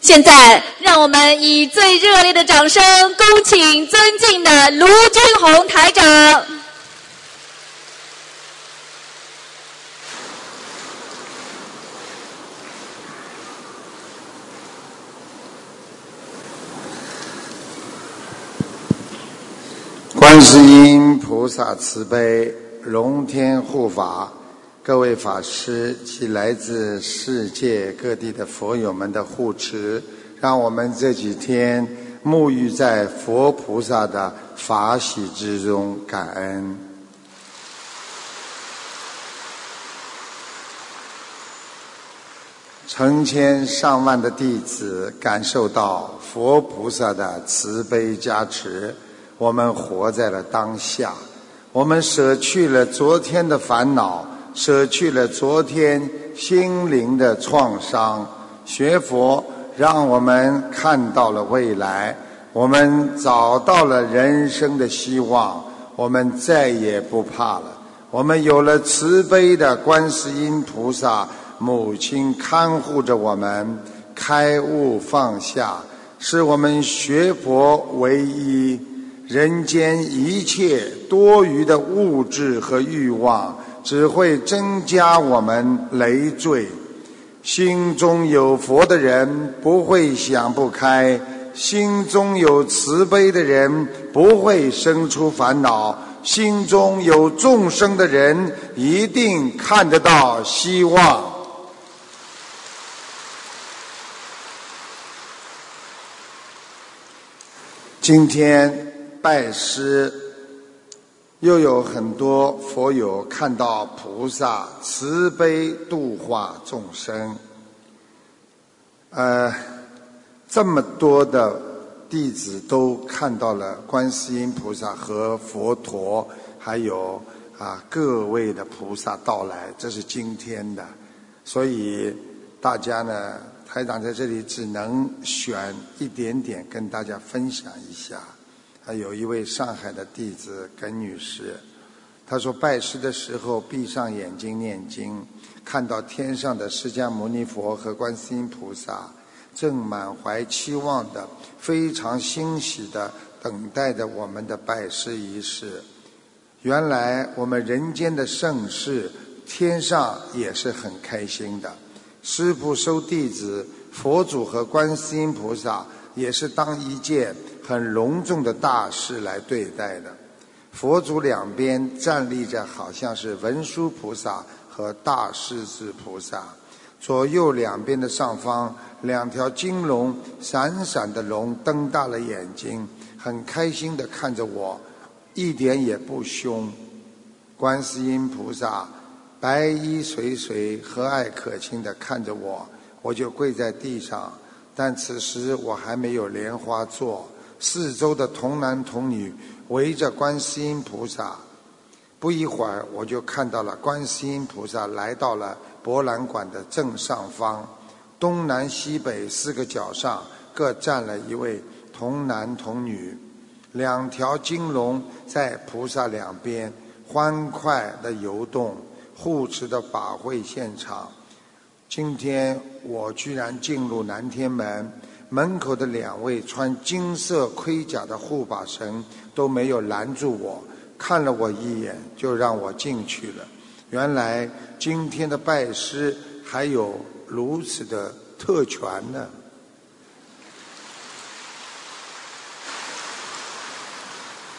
现在，让我们以最热烈的掌声，恭请尊敬的卢军红台长。观世音菩萨慈悲，龙天护法，各位法师及来自世界各地的佛友们的护持，让我们这几天沐浴在佛菩萨的法喜之中，感恩。成千上万的弟子感受到佛菩萨的慈悲加持。我们活在了当下，我们舍去了昨天的烦恼，舍去了昨天心灵的创伤。学佛让我们看到了未来，我们找到了人生的希望，我们再也不怕了。我们有了慈悲的观世音菩萨母亲看护着我们，开悟放下，是我们学佛唯一。人间一切多余的物质和欲望，只会增加我们累赘。心中有佛的人不会想不开，心中有慈悲的人不会生出烦恼，心中有众生的人一定看得到希望。今天。拜师，又有很多佛友看到菩萨慈悲度化众生。呃，这么多的弟子都看到了观世音菩萨和佛陀，还有啊各位的菩萨到来，这是今天的。所以大家呢，台长在这里只能选一点点跟大家分享一下。有一位上海的弟子耿女士，她说拜师的时候闭上眼睛念经，看到天上的释迦牟尼佛和观世音菩萨正满怀期望的、非常欣喜的等待着我们的拜师仪式。原来我们人间的盛世，天上也是很开心的。师父收弟子，佛祖和观世音菩萨也是当一件。很隆重的大事来对待的，佛祖两边站立着，好像是文殊菩萨和大势至菩萨。左右两边的上方，两条金龙，闪闪的龙瞪大了眼睛，很开心的看着我，一点也不凶。观世音菩萨白衣垂垂，和蔼可亲的看着我，我就跪在地上。但此时我还没有莲花座。四周的童男童女围着观世音菩萨，不一会儿，我就看到了观世音菩萨来到了博览馆的正上方，东南西北四个角上各站了一位童男童女，两条金龙在菩萨两边欢快地游动，护持的法会现场。今天我居然进入南天门。门口的两位穿金色盔甲的护法神都没有拦住我，看了我一眼就让我进去了。原来今天的拜师还有如此的特权呢！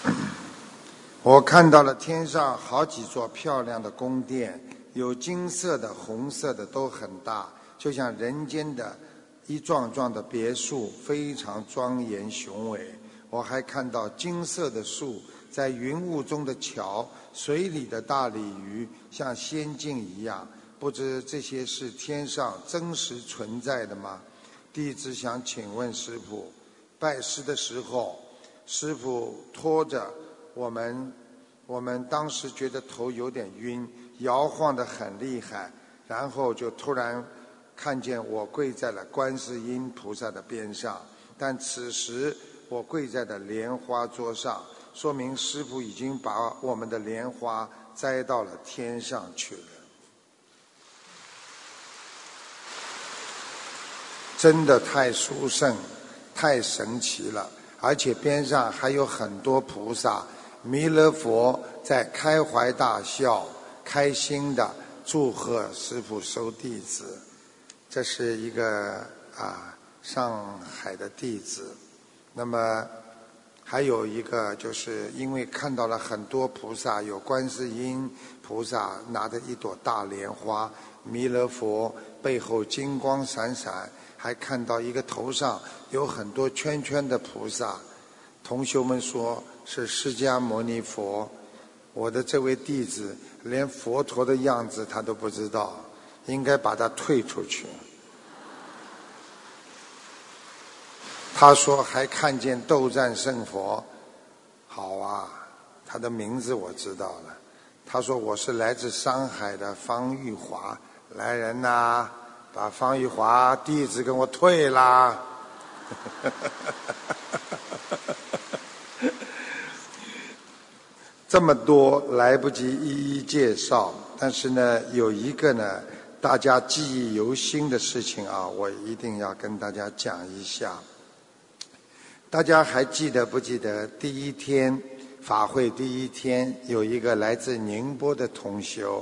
我看到了天上好几座漂亮的宫殿，有金色的、红色的，都很大，就像人间的。一幢幢的别墅非常庄严雄伟，我还看到金色的树，在云雾中的桥，水里的大鲤鱼像仙境一样。不知这些是天上真实存在的吗？弟子想请问师傅，拜师的时候，师傅拖着我们，我们当时觉得头有点晕，摇晃得很厉害，然后就突然。看见我跪在了观世音菩萨的边上，但此时我跪在的莲花桌上，说明师傅已经把我们的莲花摘到了天上去了。真的太殊胜，太神奇了。而且边上还有很多菩萨，弥勒佛在开怀大笑，开心的祝贺师傅收弟子。这是一个啊上海的弟子，那么还有一个就是因为看到了很多菩萨，有观世音菩萨拿着一朵大莲花，弥勒佛背后金光闪闪。还看到一个头上有很多圈圈的菩萨，同学们说是释迦牟尼佛。我的这位弟子连佛陀的样子他都不知道，应该把他退出去。他说还看见斗战胜佛，好啊，他的名字我知道了。他说我是来自上海的方玉华，来人呐！把方玉华弟子给我退啦！这么多来不及一一介绍，但是呢，有一个呢，大家记忆犹新的事情啊，我一定要跟大家讲一下。大家还记得不记得第一天法会第一天，有一个来自宁波的同修，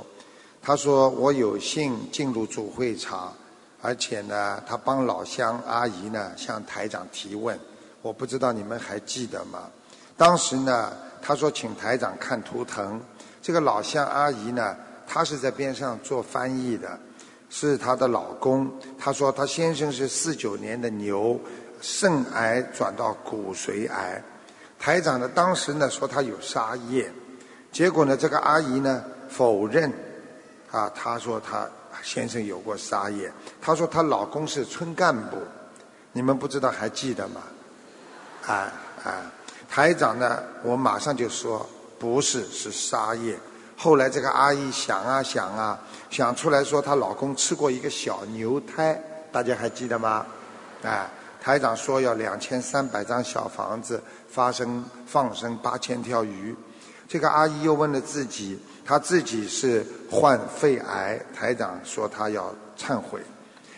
他说我有幸进入主会场。而且呢，他帮老乡阿姨呢向台长提问，我不知道你们还记得吗？当时呢，他说请台长看图腾。这个老乡阿姨呢，她是在边上做翻译的，是她的老公。她说她先生是四九年的牛，肾癌转到骨髓癌。台长呢，当时呢说他有沙叶，结果呢，这个阿姨呢否认，啊，她说她。先生有过沙业，她说她老公是村干部，你们不知道还记得吗？啊啊，台长呢，我马上就说不是，是沙业。后来这个阿姨想啊想啊，想出来说她老公吃过一个小牛胎，大家还记得吗？哎，台长说要两千三百张小房子，发生放生八千条鱼。这个阿姨又问了自己。她自己是患肺癌，台长说她要忏悔。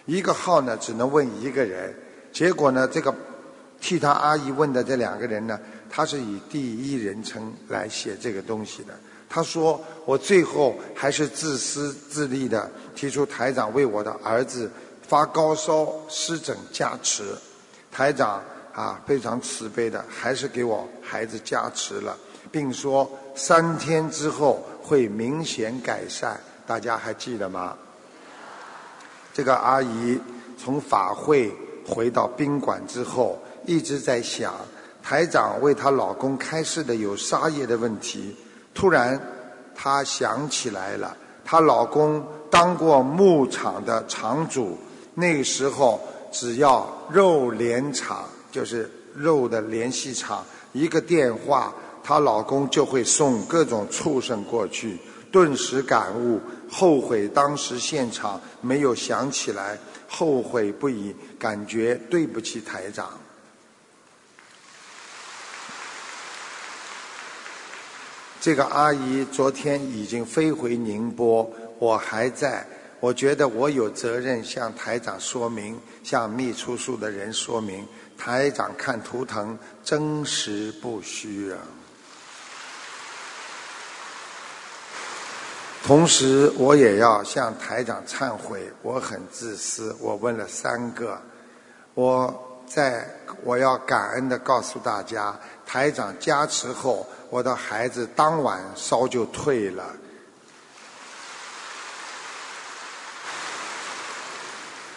一个号呢只能问一个人，结果呢这个替她阿姨问的这两个人呢，他是以第一人称来写这个东西的。他说我最后还是自私自利的提出台长为我的儿子发高烧湿疹加持，台长啊非常慈悲的还是给我孩子加持了，并说三天之后。会明显改善，大家还记得吗？这个阿姨从法会回到宾馆之后，一直在想台长为她老公开示的有杀业的问题。突然，她想起来了，她老公当过牧场的场主，那个时候只要肉联厂，就是肉的联系厂，一个电话。她老公就会送各种畜生过去，顿时感悟，后悔当时现场没有想起来，后悔不已，感觉对不起台长。这个阿姨昨天已经飞回宁波，我还在，我觉得我有责任向台长说明，向秘书处的人说明，台长看图腾真实不虚啊。同时，我也要向台长忏悔，我很自私。我问了三个，我在我要感恩的告诉大家，台长加持后，我的孩子当晚烧就退了。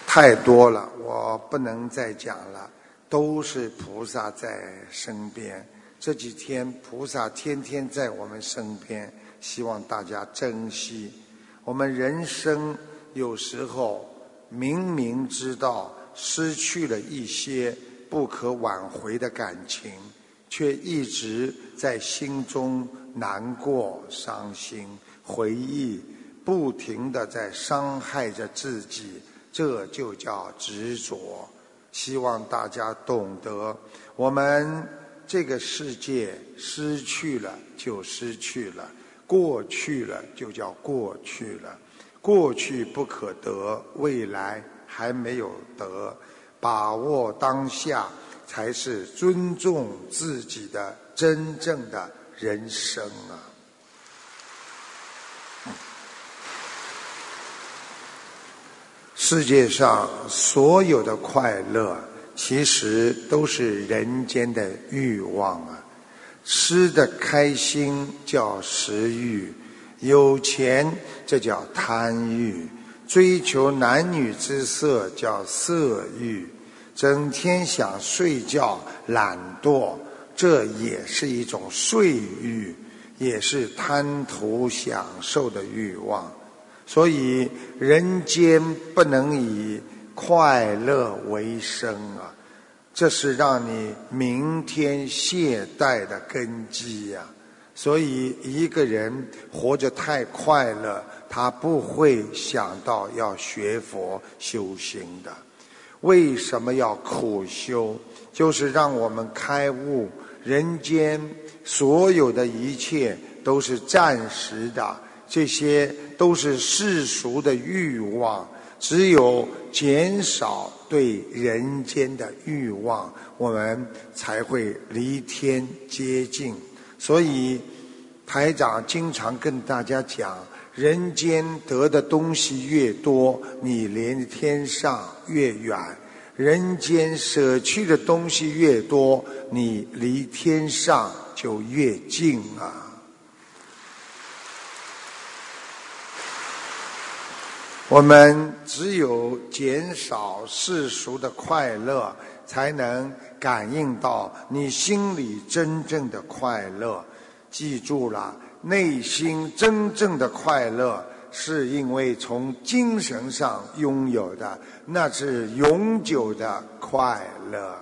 太多了，我不能再讲了。都是菩萨在身边，这几天菩萨天天在我们身边。希望大家珍惜。我们人生有时候明明知道失去了一些不可挽回的感情，却一直在心中难过、伤心、回忆，不停的在伤害着自己，这就叫执着。希望大家懂得，我们这个世界失去了就失去了。过去了就叫过去了，过去不可得，未来还没有得，把握当下，才是尊重自己的真正的人生啊！世界上所有的快乐，其实都是人间的欲望啊！吃的开心叫食欲，有钱这叫贪欲。追求男女之色叫色欲，整天想睡觉懒惰，这也是一种睡欲，也是贪图享受的欲望。所以人间不能以快乐为生啊，这是让你明天懈怠的根基呀。所以一个人活着太快乐。他不会想到要学佛修行的，为什么要苦修？就是让我们开悟，人间所有的一切都是暂时的，这些都是世俗的欲望。只有减少对人间的欲望，我们才会离天接近。所以，台长经常跟大家讲。人间得的东西越多，你离天上越远；人间舍去的东西越多，你离天上就越近啊！我们只有减少世俗的快乐，才能感应到你心里真正的快乐。记住了。内心真正的快乐，是因为从精神上拥有的，那是永久的快乐。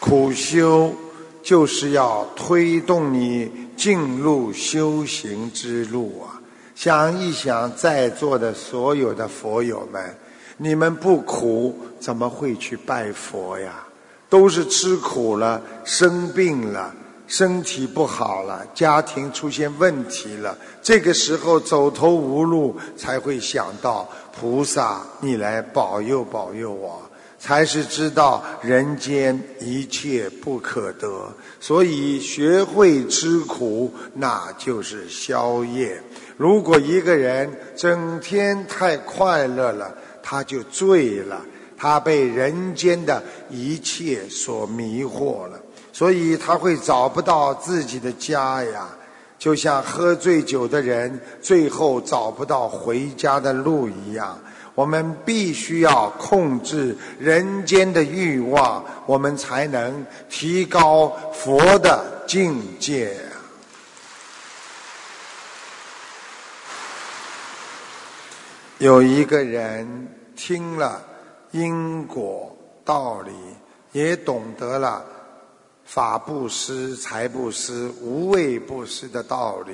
苦修就是要推动你进入修行之路啊！想一想，在座的所有的佛友们，你们不苦，怎么会去拜佛呀？都是吃苦了，生病了，身体不好了，家庭出现问题了，这个时候走投无路，才会想到菩萨，你来保佑保佑我，才是知道人间一切不可得，所以学会吃苦，那就是宵夜。如果一个人整天太快乐了，他就醉了。他被人间的一切所迷惑了，所以他会找不到自己的家呀。就像喝醉酒的人最后找不到回家的路一样。我们必须要控制人间的欲望，我们才能提高佛的境界。有一个人听了。因果道理也懂得了，法布施、财布施、无畏布施的道理。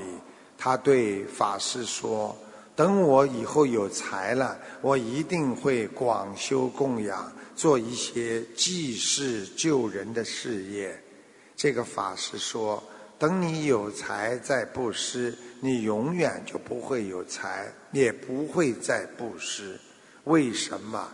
他对法师说：“等我以后有财了，我一定会广修供养，做一些济世救人的事业。”这个法师说：“等你有财再布施，你永远就不会有财，也不会再布施。为什么？”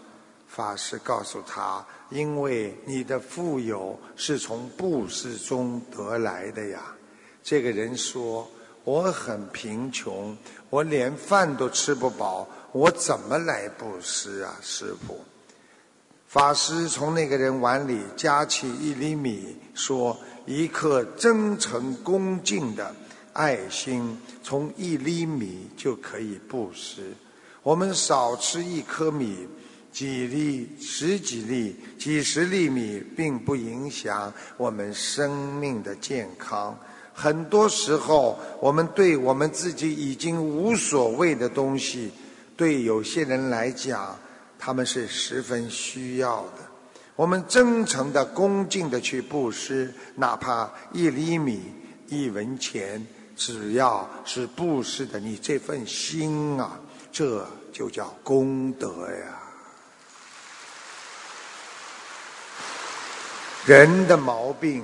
法师告诉他：“因为你的富有是从布施中得来的呀。”这个人说：“我很贫穷，我连饭都吃不饱，我怎么来布施啊，师傅？”法师从那个人碗里夹起一粒米，说：“一颗真诚恭敬的爱心，从一粒米就可以布施。我们少吃一颗米。”几粒、十几粒、几十粒米，并不影响我们生命的健康。很多时候，我们对我们自己已经无所谓的东西，对有些人来讲，他们是十分需要的。我们真诚的、恭敬的去布施，哪怕一粒米、一文钱，只要是布施的你这份心啊，这就叫功德呀。人的毛病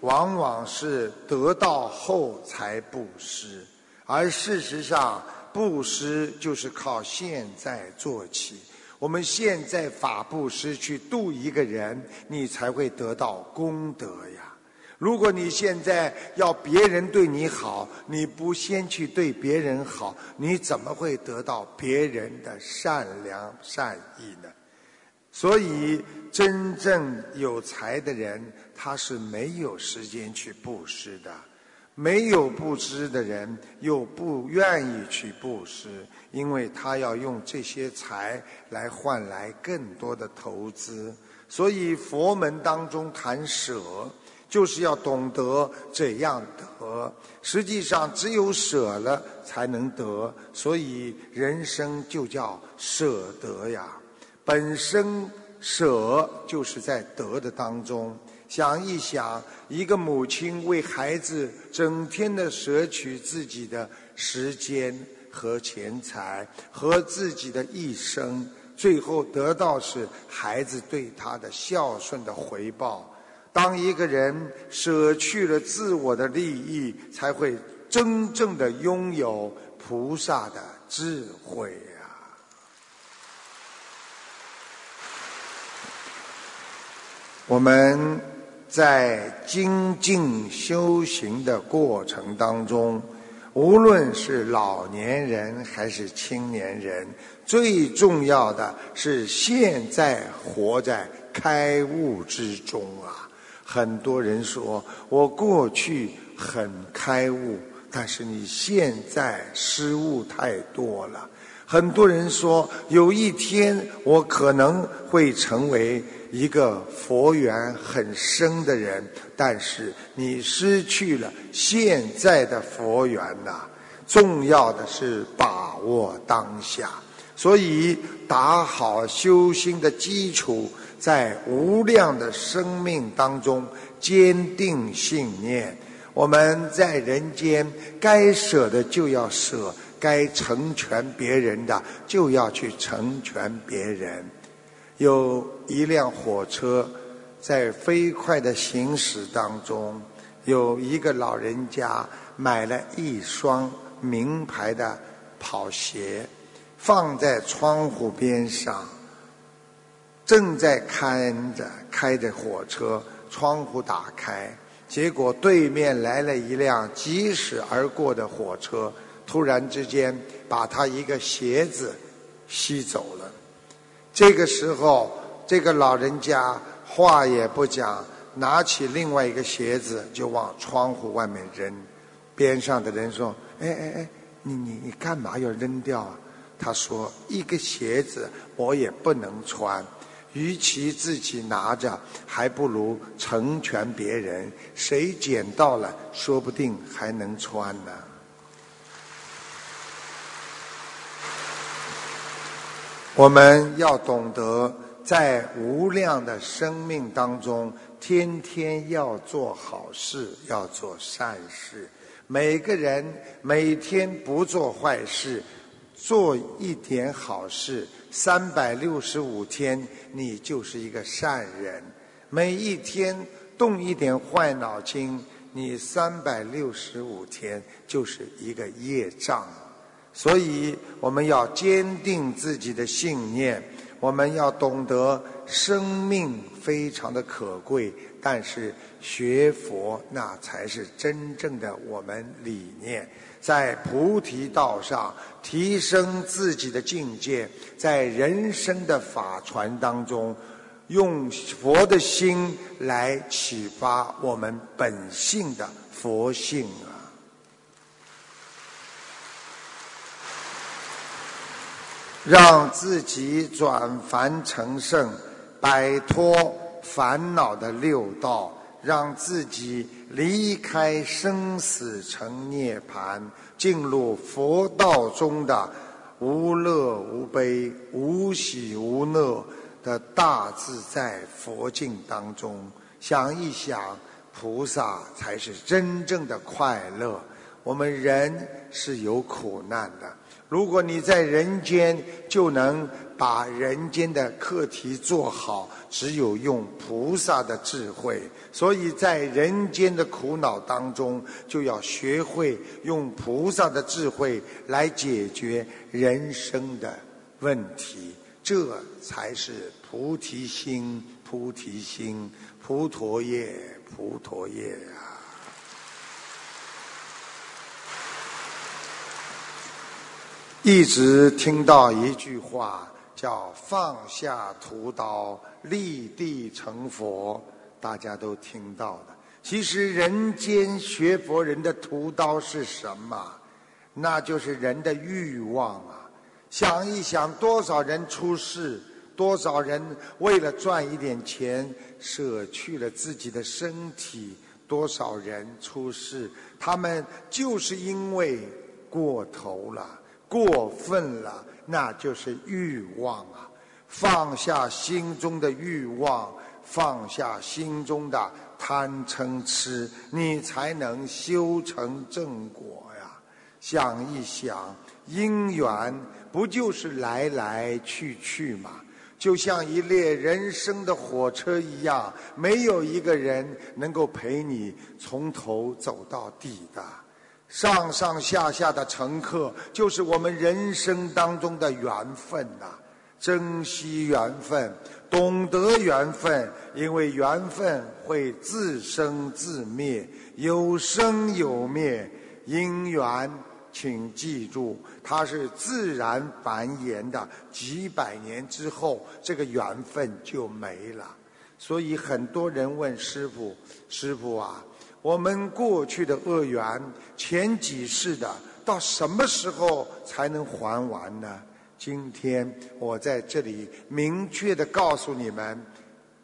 往往是得到后才布施，而事实上布施就是靠现在做起。我们现在法布施去度一个人，你才会得到功德呀。如果你现在要别人对你好，你不先去对别人好，你怎么会得到别人的善良善意呢？所以，真正有才的人，他是没有时间去布施的；没有布施的人，又不愿意去布施，因为他要用这些财来换来更多的投资。所以，佛门当中谈舍。就是要懂得怎样得，实际上只有舍了才能得，所以人生就叫舍得呀。本身舍就是在得的当中。想一想，一个母亲为孩子整天的舍取自己的时间和钱财和自己的一生，最后得到是孩子对他的孝顺的回报。当一个人舍去了自我的利益，才会真正的拥有菩萨的智慧呀。我们在精进修行的过程当中，无论是老年人还是青年人，最重要的是现在活在开悟之中啊。很多人说我过去很开悟，但是你现在失误太多了。很多人说有一天我可能会成为一个佛缘很深的人，但是你失去了现在的佛缘呐。重要的是把握当下，所以打好修心的基础。在无量的生命当中，坚定信念。我们在人间该舍的就要舍，该成全别人的就要去成全别人。有一辆火车在飞快的行驶当中，有一个老人家买了一双名牌的跑鞋，放在窗户边上。正在看着开着火车，窗户打开，结果对面来了一辆疾驶而过的火车，突然之间把他一个鞋子吸走了。这个时候，这个老人家话也不讲，拿起另外一个鞋子就往窗户外面扔。边上的人说：“哎哎哎，你你你干嘛要扔掉啊？”他说：“一个鞋子我也不能穿。”与其自己拿着，还不如成全别人。谁捡到了，说不定还能穿呢。我们要懂得，在无量的生命当中，天天要做好事，要做善事。每个人每天不做坏事，做一点好事。三百六十五天，你就是一个善人；每一天动一点坏脑筋，你三百六十五天就是一个业障。所以，我们要坚定自己的信念，我们要懂得生命非常的可贵，但是学佛那才是真正的我们理念。在菩提道上提升自己的境界，在人生的法传当中，用佛的心来启发我们本性的佛性啊，让自己转凡成圣，摆脱烦恼的六道。让自己离开生死成涅盘，进入佛道中的无乐无悲、无喜无乐的大自在佛境当中。想一想，菩萨才是真正的快乐。我们人是有苦难的，如果你在人间就能把人间的课题做好，只有用菩萨的智慧。所以在人间的苦恼当中，就要学会用菩萨的智慧来解决人生的问题，这才是菩提心，菩提心，菩陀叶，菩陀叶啊！一直听到一句话，叫“放下屠刀，立地成佛”，大家都听到的。其实人间学佛人的屠刀是什么？那就是人的欲望啊！想一想，多少人出世，多少人为了赚一点钱舍去了自己的身体，多少人出世，他们就是因为过头了。过分了，那就是欲望啊！放下心中的欲望，放下心中的贪嗔痴，你才能修成正果呀！想一想，姻缘不就是来来去去吗？就像一列人生的火车一样，没有一个人能够陪你从头走到底的。上上下下的乘客，就是我们人生当中的缘分呐。珍惜缘分，懂得缘分，因为缘分会自生自灭，有生有灭。因缘，请记住，它是自然繁衍的，几百年之后，这个缘分就没了。所以很多人问师傅：“师傅啊。”我们过去的恶缘，前几世的，到什么时候才能还完呢？今天我在这里明确的告诉你们，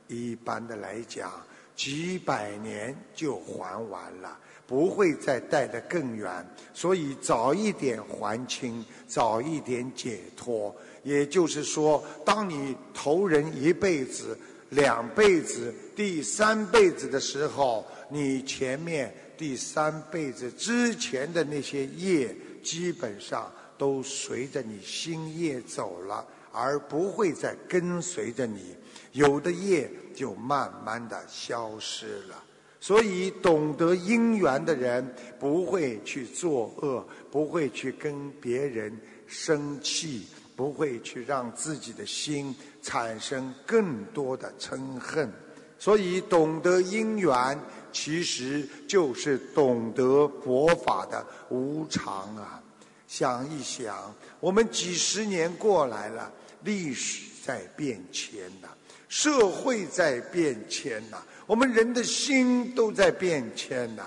一般的来讲，几百年就还完了，不会再带得更远。所以早一点还清，早一点解脱。也就是说，当你投人一辈子、两辈子、第三辈子的时候。你前面第三辈子之前的那些业，基本上都随着你新业走了，而不会再跟随着你。有的业就慢慢的消失了。所以，懂得因缘的人不会去作恶，不会去跟别人生气，不会去让自己的心产生更多的嗔恨。所以，懂得因缘。其实就是懂得佛法的无常啊！想一想，我们几十年过来了，历史在变迁呐，社会在变迁呐，我们人的心都在变迁呐。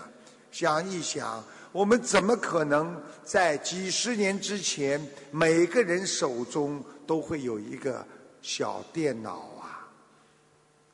想一想，我们怎么可能在几十年之前，每个人手中都会有一个小电脑啊？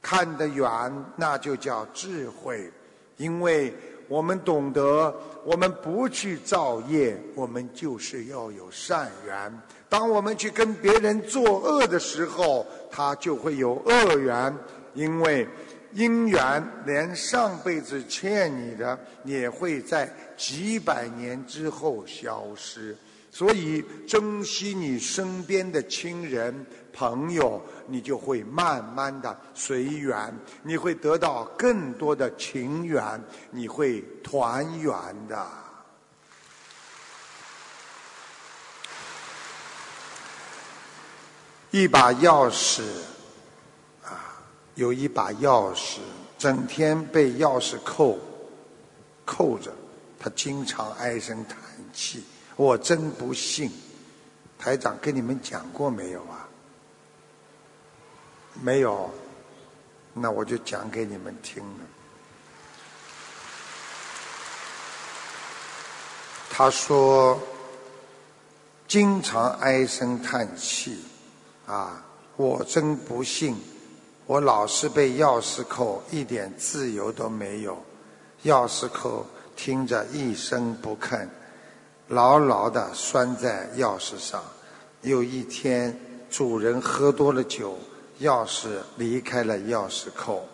看得远，那就叫智慧。因为我们懂得，我们不去造业，我们就是要有善缘。当我们去跟别人作恶的时候，他就会有恶缘。因为因缘，连上辈子欠你的，也会在几百年之后消失。所以，珍惜你身边的亲人。朋友，你就会慢慢的随缘，你会得到更多的情缘，你会团圆的。一把钥匙，啊，有一把钥匙，整天被钥匙扣扣着，他经常唉声叹气。我真不信，台长跟你们讲过没有啊？没有，那我就讲给你们听了。他说，经常唉声叹气，啊，我真不信，我老是被钥匙扣，一点自由都没有。钥匙扣听着一声不吭，牢牢的拴在钥匙上。有一天，主人喝多了酒。钥匙离开了钥匙扣，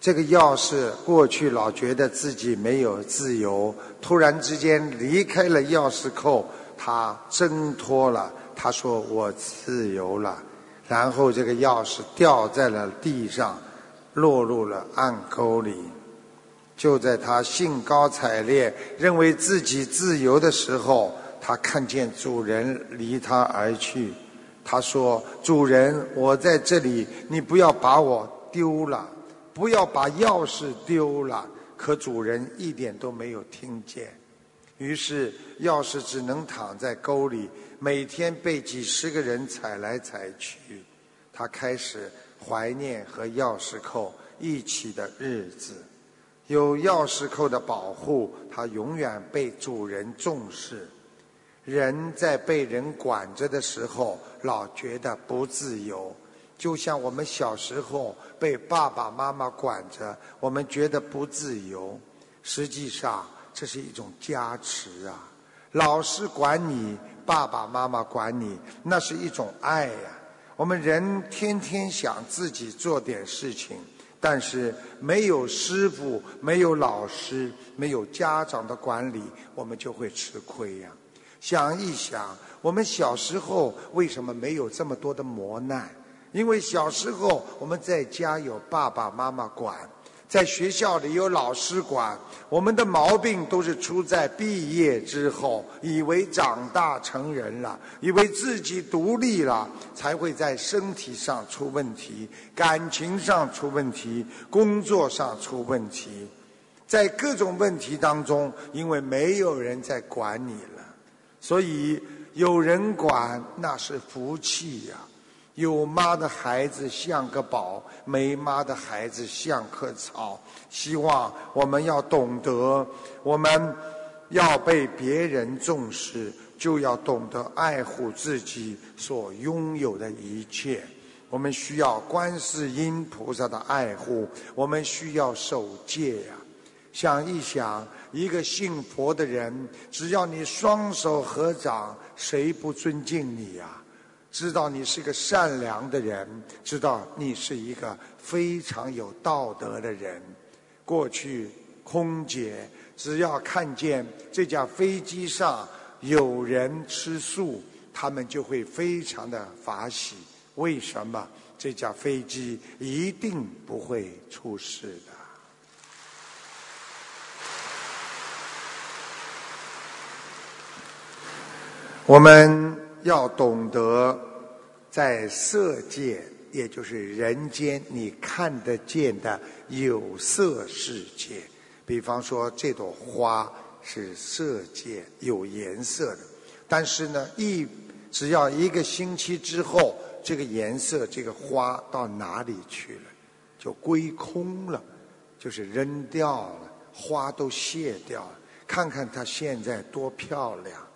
这个钥匙过去老觉得自己没有自由，突然之间离开了钥匙扣，他挣脱了，他说我自由了，然后这个钥匙掉在了地上，落入了暗沟里。就在他兴高采烈、认为自己自由的时候，他看见主人离他而去。他说：“主人，我在这里，你不要把我丢了，不要把钥匙丢了。”可主人一点都没有听见。于是钥匙只能躺在沟里，每天被几十个人踩来踩去。他开始怀念和钥匙扣一起的日子。有钥匙扣的保护，他永远被主人重视。人在被人管着的时候，老觉得不自由，就像我们小时候被爸爸妈妈管着，我们觉得不自由。实际上，这是一种加持啊！老师管你，爸爸妈妈管你，那是一种爱呀。我们人天天想自己做点事情。但是没有师傅，没有老师，没有家长的管理，我们就会吃亏呀。想一想，我们小时候为什么没有这么多的磨难？因为小时候我们在家有爸爸妈妈管。在学校里有老师管，我们的毛病都是出在毕业之后，以为长大成人了，以为自己独立了，才会在身体上出问题，感情上出问题，工作上出问题，在各种问题当中，因为没有人在管你，所以有人管那是福气呀。有妈的孩子像个宝，没妈的孩子像棵草。希望我们要懂得，我们要被别人重视，就要懂得爱护自己所拥有的一切。我们需要观世音菩萨的爱护，我们需要守戒呀。想一想，一个信佛的人，只要你双手合掌，谁不尊敬你呀？知道你是个善良的人，知道你是一个非常有道德的人。过去空姐只要看见这架飞机上有人吃素，他们就会非常的法喜。为什么？这架飞机一定不会出事的。我们。要懂得，在色界，也就是人间，你看得见的有色世界。比方说，这朵花是色界有颜色的，但是呢，一只要一个星期之后，这个颜色，这个花到哪里去了？就归空了，就是扔掉了，花都谢掉了。看看它现在多漂亮！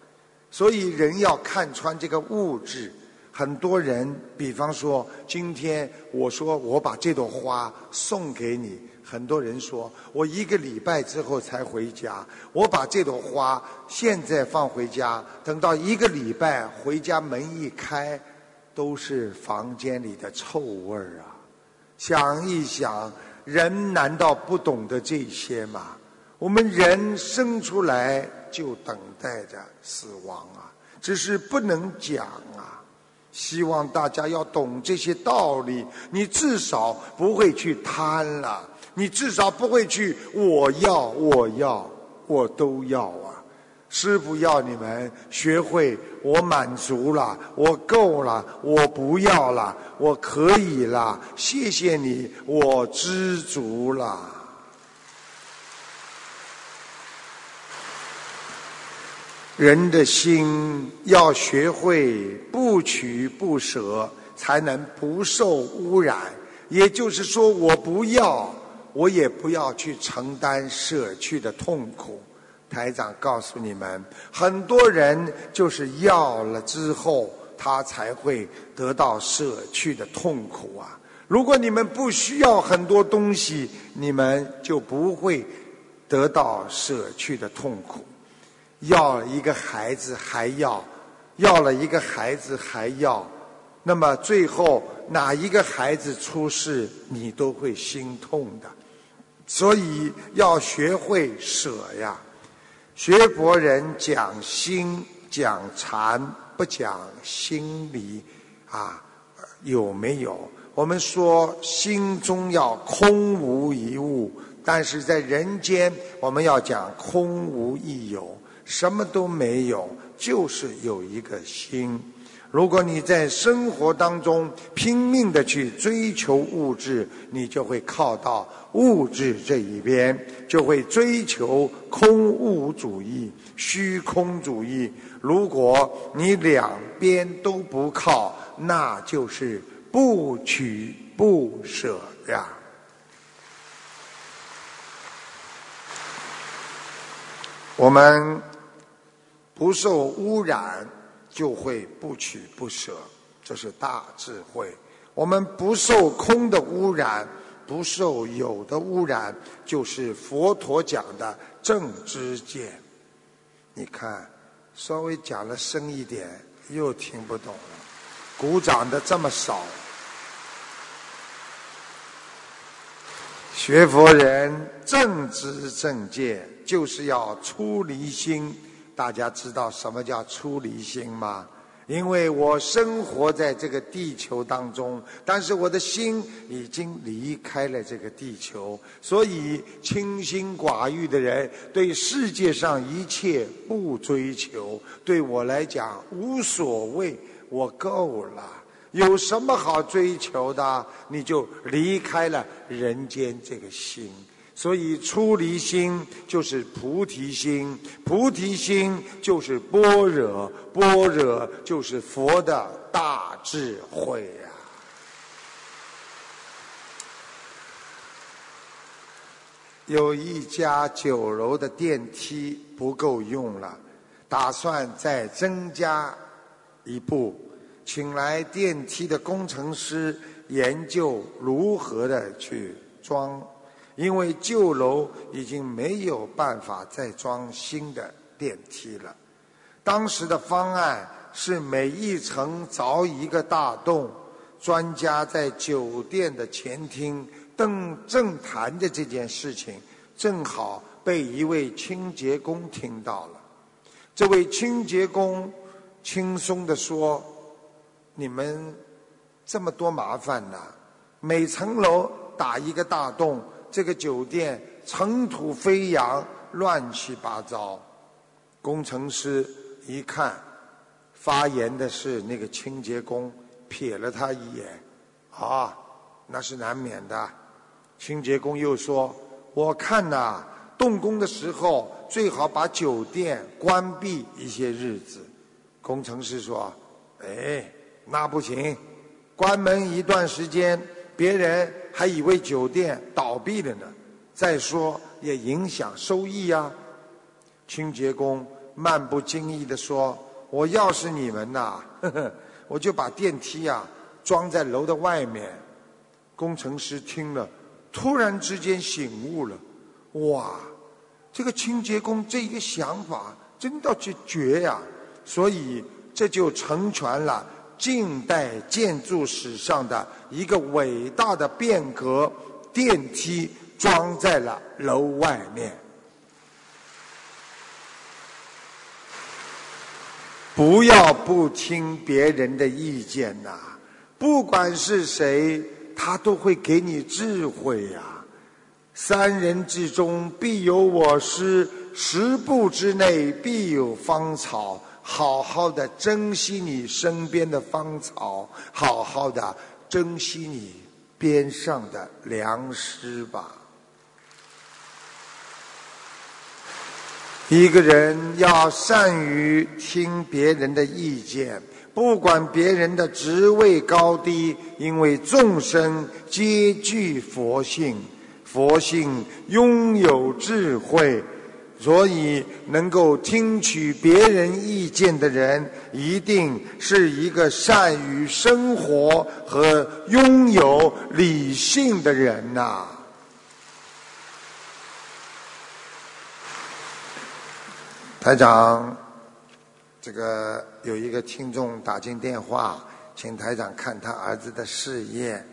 所以人要看穿这个物质。很多人，比方说，今天我说我把这朵花送给你，很多人说我一个礼拜之后才回家。我把这朵花现在放回家，等到一个礼拜回家门一开，都是房间里的臭味儿啊！想一想，人难道不懂得这些吗？我们人生出来。就等待着死亡啊！只是不能讲啊。希望大家要懂这些道理，你至少不会去贪了，你至少不会去我要我要我都要啊！师傅要你们学会，我满足了，我够了，我不要了，我可以了，谢谢你，我知足了。人的心要学会不取不舍，才能不受污染。也就是说，我不要，我也不要去承担舍去的痛苦。台长告诉你们，很多人就是要了之后，他才会得到舍去的痛苦啊。如果你们不需要很多东西，你们就不会得到舍去的痛苦。要一个孩子还要，要了一个孩子还要，那么最后哪一个孩子出事，你都会心痛的。所以要学会舍呀。学佛人讲心讲禅，不讲心理啊有没有？我们说心中要空无一物，但是在人间我们要讲空无一有，什么都没有，就是有一个心。如果你在生活当中拼命的去追求物质，你就会靠到物质这一边，就会追求空物主义、虚空主义。如果你两边都不靠，那就是不取不舍呀。我们不受污染。就会不取不舍，这是大智慧。我们不受空的污染，不受有的污染，就是佛陀讲的正知见。你看，稍微讲了深一点，又听不懂了。鼓掌的这么少，学佛人正知正见，就是要出离心。大家知道什么叫出离心吗？因为我生活在这个地球当中，但是我的心已经离开了这个地球，所以清心寡欲的人对世界上一切不追求，对我来讲无所谓，我够了，有什么好追求的？你就离开了人间这个心。所以，出离心就是菩提心，菩提心就是般若，般若就是佛的大智慧呀。有一家九楼的电梯不够用了，打算再增加一部，请来电梯的工程师研究如何的去装。因为旧楼已经没有办法再装新的电梯了。当时的方案是每一层凿一个大洞。专家在酒店的前厅正正谈着这件事情，正好被一位清洁工听到了。这位清洁工轻松地说：“你们这么多麻烦呢，每层楼打一个大洞。”这个酒店尘土飞扬，乱七八糟。工程师一看，发言的是那个清洁工，瞥了他一眼，啊，那是难免的。清洁工又说：“我看呐，动工的时候最好把酒店关闭一些日子。”工程师说：“哎，那不行，关门一段时间。”别人还以为酒店倒闭了呢。再说也影响收益呀。清洁工漫不经意地说：“我要是你们呐，呵呵，我就把电梯呀装在楼的外面。”工程师听了，突然之间醒悟了：“哇，这个清洁工这一个想法真的绝绝呀！”所以这就成全了。近代建筑史上的一个伟大的变革，电梯装在了楼外面。不要不听别人的意见呐，不管是谁，他都会给你智慧呀。三人之中必有我师，十步之内必有芳草。好好的珍惜你身边的芳草，好好的珍惜你边上的良师吧。一个人要善于听别人的意见，不管别人的职位高低，因为众生皆具佛性，佛性拥有智慧。所以，能够听取别人意见的人，一定是一个善于生活和拥有理性的人呐。台长，这个有一个听众打进电话，请台长看他儿子的事业。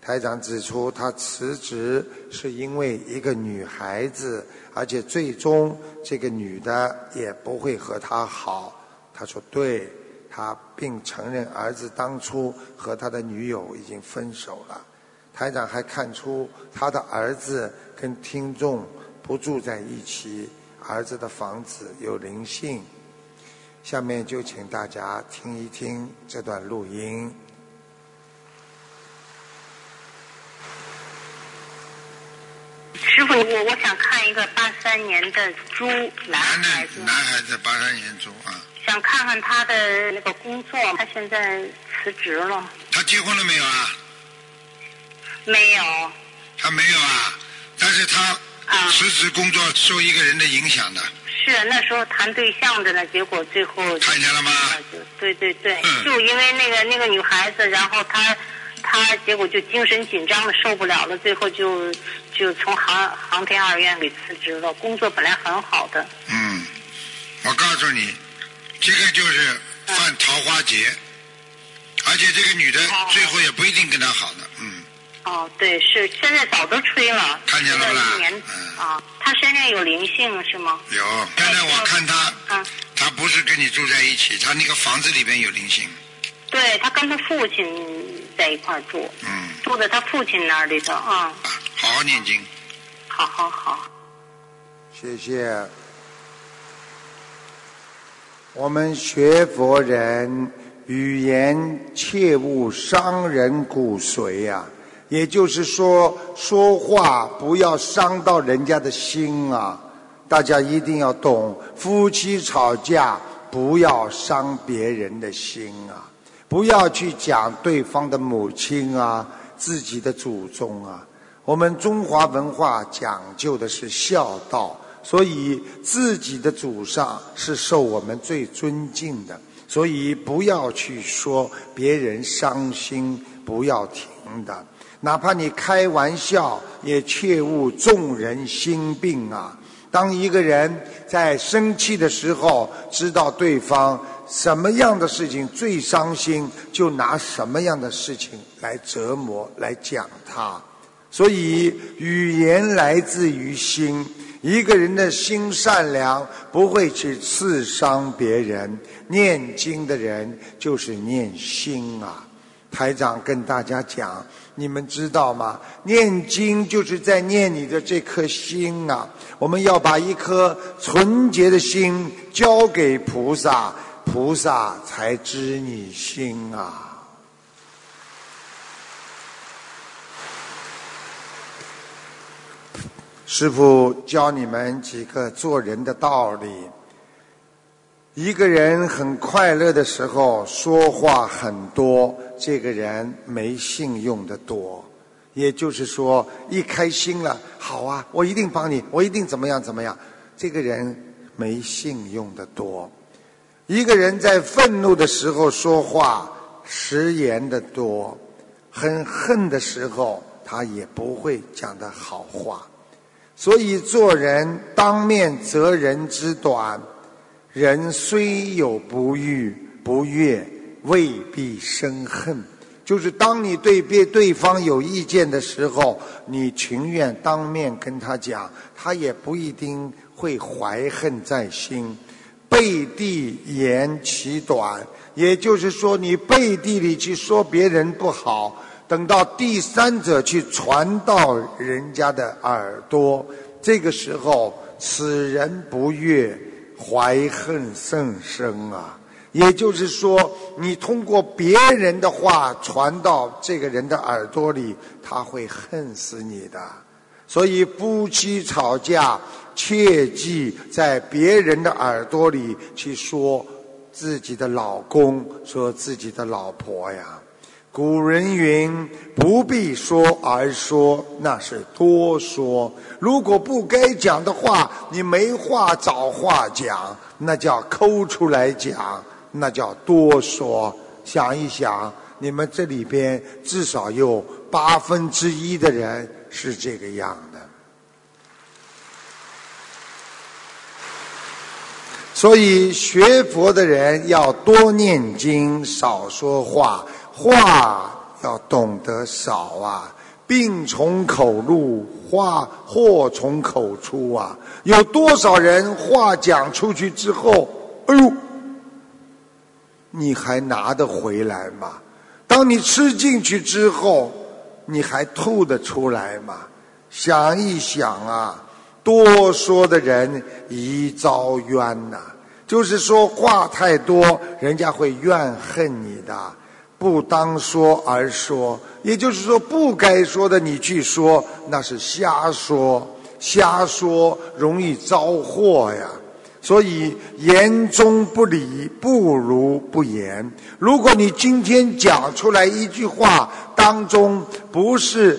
台长指出，他辞职是因为一个女孩子，而且最终这个女的也不会和他好。他说对，他并承认儿子当初和他的女友已经分手了。台长还看出他的儿子跟听众不住在一起，儿子的房子有灵性。下面就请大家听一听这段录音。师傅，我我想看一个八三年的猪男孩子，男孩子八三年猪啊。想看看他的那个工作，他现在辞职了。他结婚了没有啊？没有。他没有啊，但是他辞职工作受一个人的影响的。是那时候谈对象的呢，结果最后看见了吗？对对对，就因为那个那个女孩子，然后他他结果就精神紧张的受不了了，最后就就从航航天二院给辞职了。工作本来很好的。嗯，我告诉你，这个就是犯桃花劫，而且这个女的最后也不一定跟他好的，嗯。哦，对，是现在早都吹了，看见了一年啊，他身上有灵性是吗？有，刚才我看他，他不是跟你住在一起，他那个房子里边有灵性。对他跟他父亲在一块住，嗯，住在他父亲那里头啊。好好念经。好好好。谢谢。我们学佛人语言切勿伤人骨髓呀。也就是说，说话不要伤到人家的心啊！大家一定要懂，夫妻吵架不要伤别人的心啊！不要去讲对方的母亲啊，自己的祖宗啊。我们中华文化讲究的是孝道，所以自己的祖上是受我们最尊敬的，所以不要去说别人伤心，不要停的。哪怕你开玩笑，也切勿众人心病啊！当一个人在生气的时候，知道对方什么样的事情最伤心，就拿什么样的事情来折磨、来讲他。所以，语言来自于心。一个人的心善良，不会去刺伤别人。念经的人就是念心啊！台长跟大家讲。你们知道吗？念经就是在念你的这颗心啊！我们要把一颗纯洁的心交给菩萨，菩萨才知你心啊！师傅教你们几个做人的道理。一个人很快乐的时候，说话很多，这个人没信用的多。也就是说，一开心了，好啊，我一定帮你，我一定怎么样怎么样，这个人没信用的多。一个人在愤怒的时候说话，食言的多；很恨的时候，他也不会讲的好话。所以做人，当面责人之短。人虽有不欲不悦，未必生恨。就是当你对别对方有意见的时候，你情愿当面跟他讲，他也不一定会怀恨在心。背地言其短，也就是说，你背地里去说别人不好，等到第三者去传到人家的耳朵，这个时候，此人不悦。怀恨甚深啊！也就是说，你通过别人的话传到这个人的耳朵里，他会恨死你的。所以夫妻吵架，切记在别人的耳朵里去说自己的老公，说自己的老婆呀。古人云：“不必说而说，那是多说。如果不该讲的话，你没话找话讲，那叫抠出来讲，那叫多说。想一想，你们这里边至少有八分之一的人是这个样的。所以学佛的人要多念经，少说话。”话要懂得少啊，病从口入，话祸从口出啊。有多少人话讲出去之后，哎呦，你还拿得回来吗？当你吃进去之后，你还吐得出来吗？想一想啊，多说的人宜遭冤呐。就是说话太多，人家会怨恨你的。不当说而说，也就是说不该说的你去说，那是瞎说。瞎说容易遭祸呀。所以言中不理，不如不言。如果你今天讲出来一句话当中不是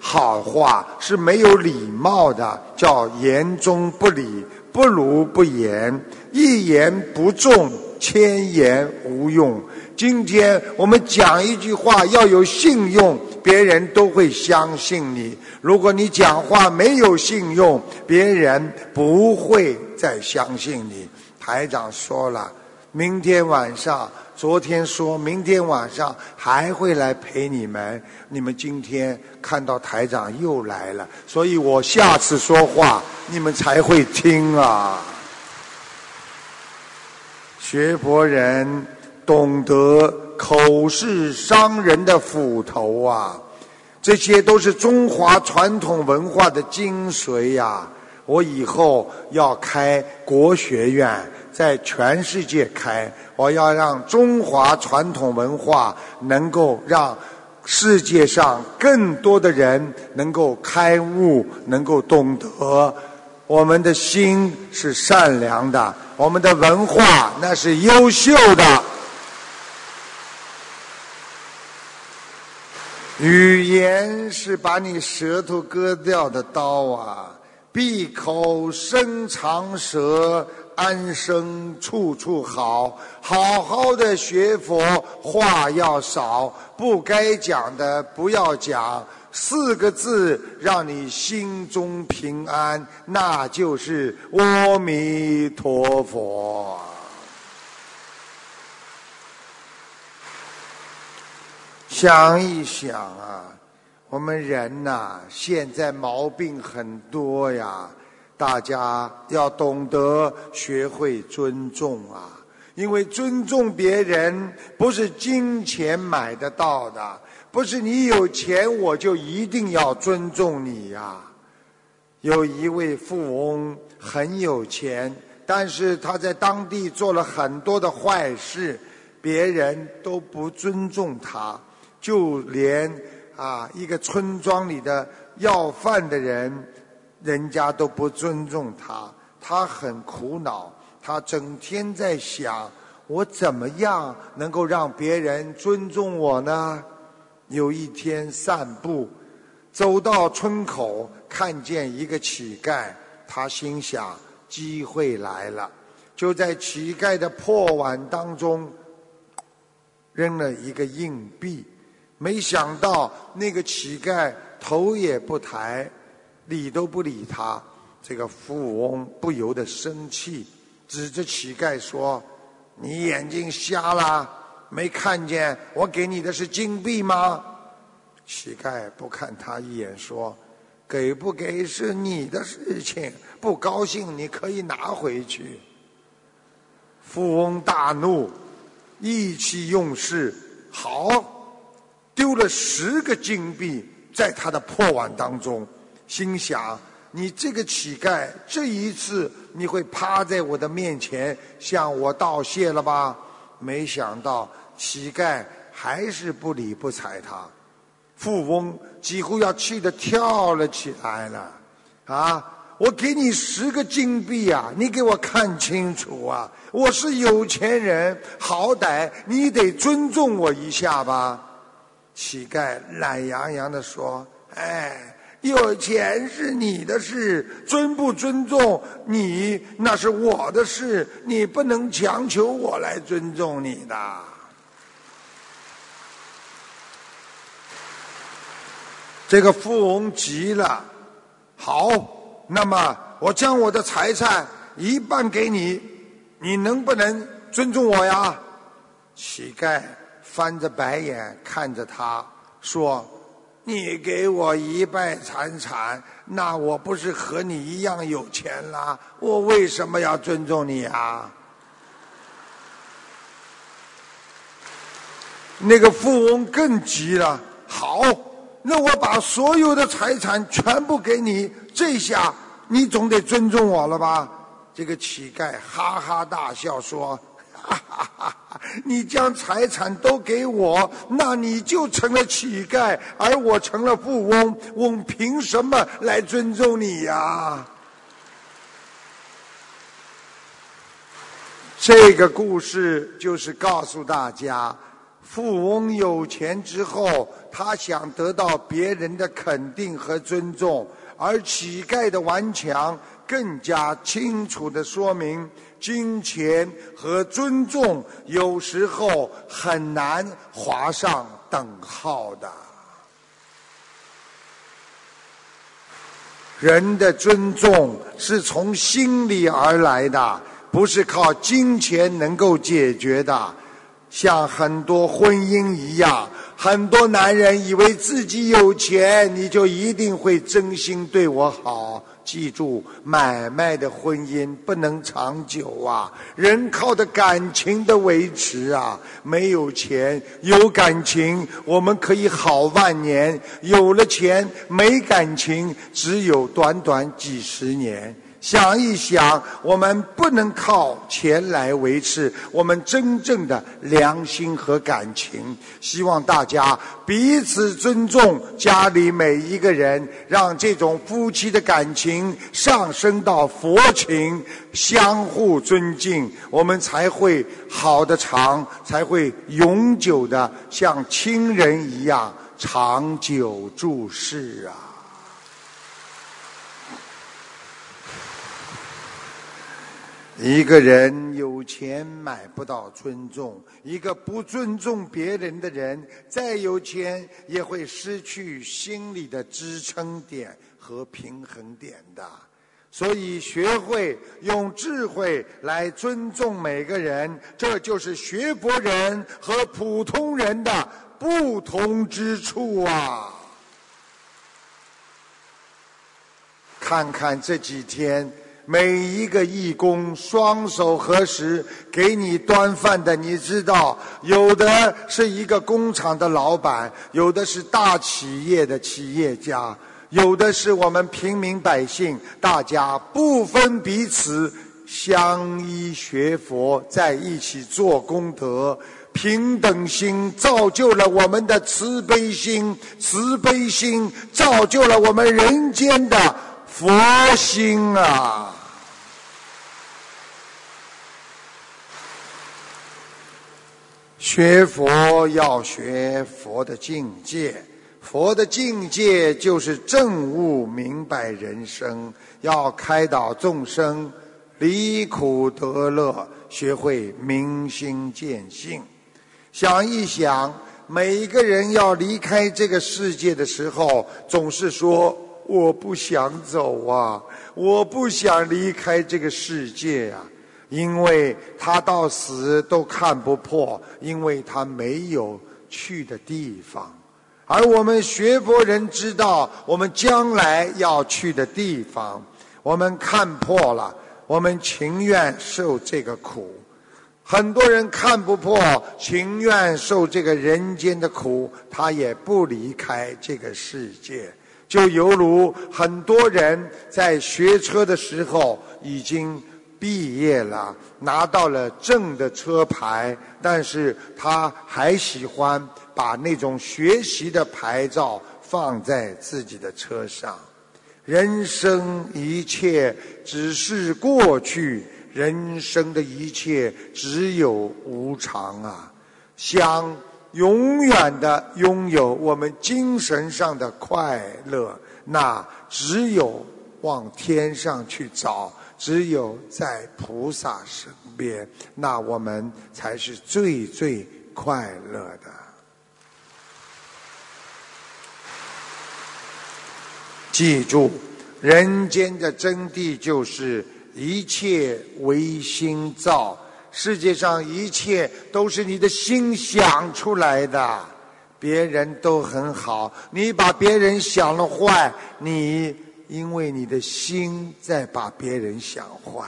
好话，是没有礼貌的，叫言中不理，不如不言。一言不中，千言无用。今天我们讲一句话要有信用，别人都会相信你。如果你讲话没有信用，别人不会再相信你。台长说了，明天晚上，昨天说明天晚上还会来陪你们。你们今天看到台长又来了，所以我下次说话你们才会听啊。学佛人懂得口是伤人的斧头啊，这些都是中华传统文化的精髓呀。我以后要开国学院，在全世界开，我要让中华传统文化能够让世界上更多的人能够开悟，能够懂得。我们的心是善良的。我们的文化那是优秀的，语言是把你舌头割掉的刀啊！闭口生长舌，安生处处好。好好的学佛，话要少，不该讲的不要讲。四个字让你心中平安，那就是阿弥陀佛。想一想啊，我们人呐，现在毛病很多呀，大家要懂得学会尊重啊，因为尊重别人不是金钱买得到的。不是你有钱，我就一定要尊重你呀。有一位富翁很有钱，但是他在当地做了很多的坏事，别人都不尊重他，就连啊一个村庄里的要饭的人，人家都不尊重他，他很苦恼，他整天在想：我怎么样能够让别人尊重我呢？有一天散步，走到村口，看见一个乞丐，他心想机会来了，就在乞丐的破碗当中扔了一个硬币，没想到那个乞丐头也不抬，理都不理他。这个富翁不由得生气，指着乞丐说：“你眼睛瞎了？”没看见我给你的是金币吗？乞丐不看他一眼，说：“给不给是你的事情，不高兴你可以拿回去。”富翁大怒，意气用事，好，丢了十个金币在他的破碗当中，心想：“你这个乞丐，这一次你会趴在我的面前向我道谢了吧？”没想到。乞丐还是不理不睬他，富翁几乎要气得跳了起来了。啊！我给你十个金币啊，你给我看清楚啊！我是有钱人，好歹你得尊重我一下吧。乞丐懒洋洋地说：“哎，有钱是你的事，尊不尊重你那是我的事，你不能强求我来尊重你的。”这个富翁急了，好，那么我将我的财产一半给你，你能不能尊重我呀？乞丐翻着白眼看着他说：“你给我一半财产，那我不是和你一样有钱啦？我为什么要尊重你啊？”那个富翁更急了，好，那我把所有的财产全部给你，这下你总得尊重我了吧？这个乞丐哈哈大笑说：“ 你将财产都给我，那你就成了乞丐，而我成了富翁，我凭什么来尊重你呀？”这个故事就是告诉大家，富翁有钱之后，他想得到别人的肯定和尊重，而乞丐的顽强更加清楚的说明，金钱和尊重有时候很难划上等号的。人的尊重是从心里而来的。不是靠金钱能够解决的，像很多婚姻一样，很多男人以为自己有钱，你就一定会真心对我好。记住，买卖的婚姻不能长久啊，人靠的感情的维持啊。没有钱，有感情，我们可以好万年；有了钱，没感情，只有短短几十年。想一想，我们不能靠钱来维持我们真正的良心和感情。希望大家彼此尊重家里每一个人，让这种夫妻的感情上升到佛情，相互尊敬，我们才会好的长，才会永久的像亲人一样长久注视啊。一个人有钱买不到尊重，一个不尊重别人的人，再有钱也会失去心理的支撑点和平衡点的。所以，学会用智慧来尊重每个人，这就是学佛人和普通人的不同之处啊！看看这几天。每一个义工双手合十给你端饭的，你知道，有的是一个工厂的老板，有的是大企业的企业家，有的是我们平民百姓，大家不分彼此，相依学佛，在一起做功德，平等心造就了我们的慈悲心，慈悲心造就了我们人间的佛心啊！学佛要学佛的境界，佛的境界就是正悟明白人生，要开导众生离苦得乐，学会明心见性。想一想，每一个人要离开这个世界的时候，总是说我不想走啊，我不想离开这个世界呀。因为他到死都看不破，因为他没有去的地方，而我们学佛人知道我们将来要去的地方，我们看破了，我们情愿受这个苦。很多人看不破，情愿受这个人间的苦，他也不离开这个世界。就犹如很多人在学车的时候已经。毕业了，拿到了正的车牌，但是他还喜欢把那种学习的牌照放在自己的车上。人生一切只是过去，人生的一切只有无常啊！想永远的拥有我们精神上的快乐，那只有往天上去找。只有在菩萨身边，那我们才是最最快乐的。记住，人间的真谛就是一切唯心造，世界上一切都是你的心想出来的。别人都很好，你把别人想了坏，你。因为你的心在把别人想坏，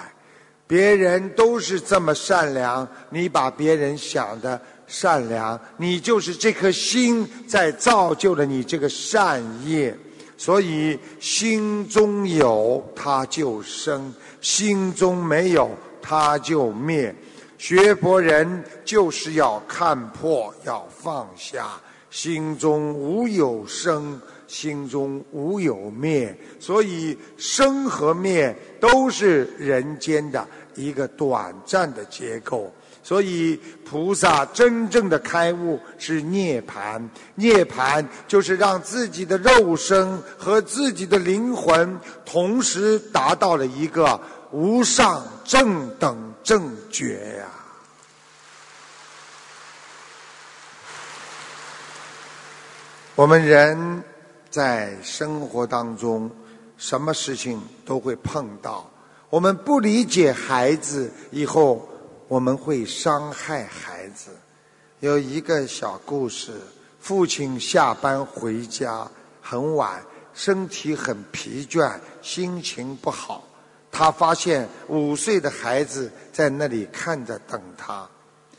别人都是这么善良，你把别人想的善良，你就是这颗心在造就了你这个善业。所以心中有它就生，心中没有它就灭。学佛人就是要看破，要放下，心中无有生。心中无有灭，所以生和灭都是人间的一个短暂的结构。所以菩萨真正的开悟是涅盘，涅盘就是让自己的肉身和自己的灵魂同时达到了一个无上正等正觉呀。我们人。在生活当中，什么事情都会碰到。我们不理解孩子，以后我们会伤害孩子。有一个小故事：父亲下班回家很晚，身体很疲倦，心情不好。他发现五岁的孩子在那里看着等他。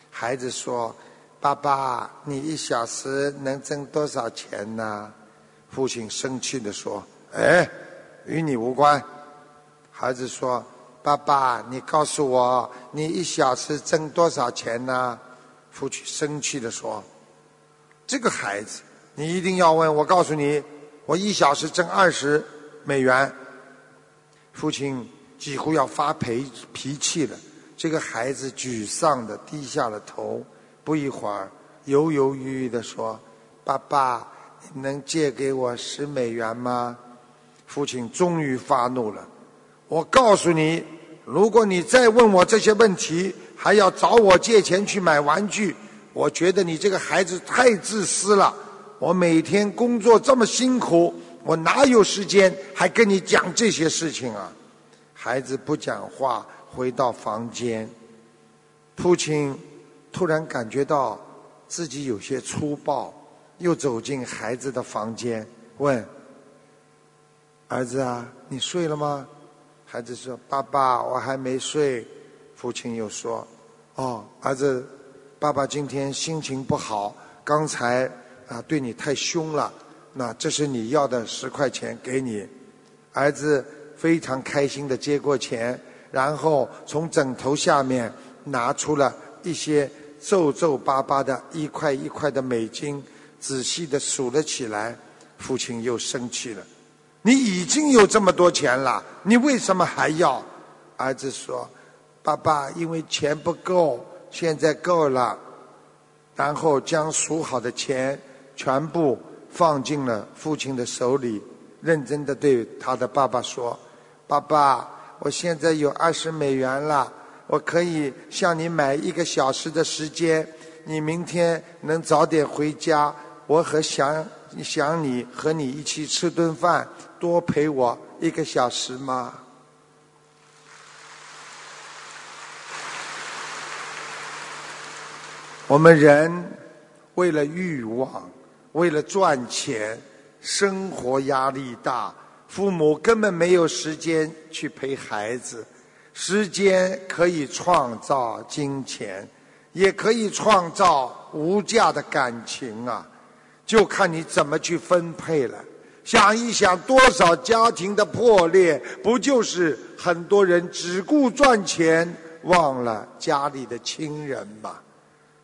孩子说：“爸爸，你一小时能挣多少钱呢？”父亲生气地说：“哎，与你无关。”孩子说：“爸爸，你告诉我，你一小时挣多少钱呢？”父亲生气地说：“这个孩子，你一定要问我。告诉你，我一小时挣二十美元。”父亲几乎要发脾脾气了。这个孩子沮丧地低下了头，不一会儿，犹犹豫豫地说：“爸爸。”能借给我十美元吗？父亲终于发怒了。我告诉你，如果你再问我这些问题，还要找我借钱去买玩具，我觉得你这个孩子太自私了。我每天工作这么辛苦，我哪有时间还跟你讲这些事情啊？孩子不讲话，回到房间。父亲突然感觉到自己有些粗暴。又走进孩子的房间，问：“儿子啊，你睡了吗？”孩子说：“爸爸，我还没睡。”父亲又说：“哦，儿子，爸爸今天心情不好，刚才啊对你太凶了。那这是你要的十块钱，给你。”儿子非常开心的接过钱，然后从枕头下面拿出了一些皱皱巴巴的一块一块的美金。仔细的数了起来，父亲又生气了：“你已经有这么多钱了，你为什么还要？”儿子说：“爸爸，因为钱不够，现在够了。”然后将数好的钱全部放进了父亲的手里，认真的对他的爸爸说：“爸爸，我现在有二十美元了，我可以向你买一个小时的时间，你明天能早点回家。”我和想想你和你一起吃顿饭，多陪我一个小时吗？我们人为了欲望，为了赚钱，生活压力大，父母根本没有时间去陪孩子。时间可以创造金钱，也可以创造无价的感情啊！就看你怎么去分配了。想一想，多少家庭的破裂，不就是很多人只顾赚钱，忘了家里的亲人吗？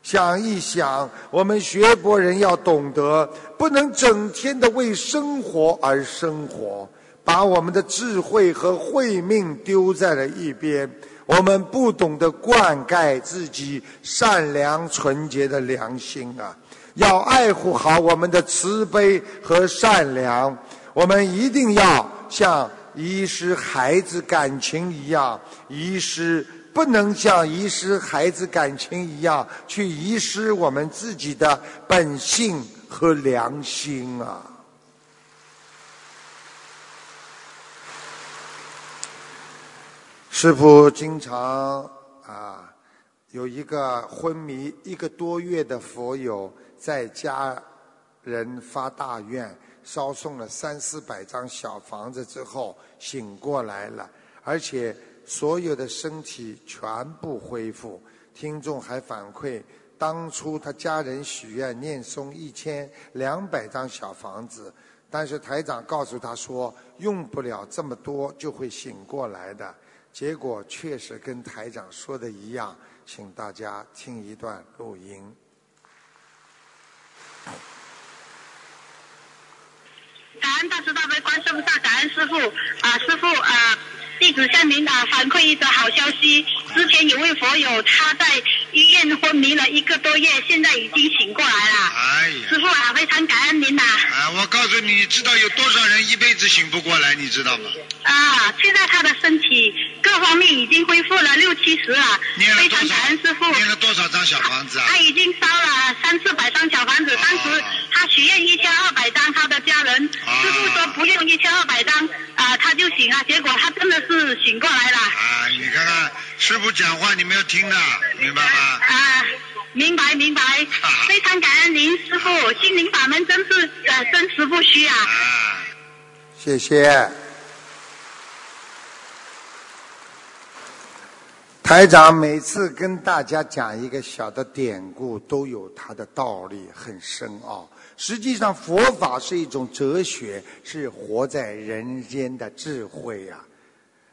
想一想，我们学佛人要懂得，不能整天的为生活而生活，把我们的智慧和慧命丢在了一边。我们不懂得灌溉自己善良纯洁的良心啊！要爱护好我们的慈悲和善良，我们一定要像遗失孩子感情一样遗失，不能像遗失孩子感情一样去遗失我们自己的本性和良心啊！师傅经常啊，有一个昏迷一个多月的佛友。在家人发大愿，烧送了三四百张小房子之后，醒过来了，而且所有的身体全部恢复。听众还反馈，当初他家人许愿念诵一千两百张小房子，但是台长告诉他说用不了这么多就会醒过来的，结果确实跟台长说的一样，请大家听一段录音。out. 感恩大慈大悲观世音菩萨，感恩师傅啊，师傅啊，弟子向您啊反馈一则好消息。之前有位佛友他在医院昏迷了一个多月，现在已经醒过来了。哎呀，师傅啊，非常感恩您呐。啊，我告诉你，你知道有多少人一辈子醒不过来，你知道吗？啊，现在他的身体各方面已经恢复了六七十了，念了非常感恩师傅。少？念了多少张小房子啊？他已经烧了三四百张小房子，当时他许愿一千二百张，他的家人啊师傅说不用一千二百张啊、他就醒了，结果他真的是醒过来了啊，你看看师傅讲话，你们要听的，明白吗？啊。明白明白，非常感恩您师傅，心灵法门真是呃真实不虚啊。啊，谢谢。台长每次跟大家讲一个小的典故，都有它的道理，很深奥。实际上，佛法是一种哲学，是活在人间的智慧呀、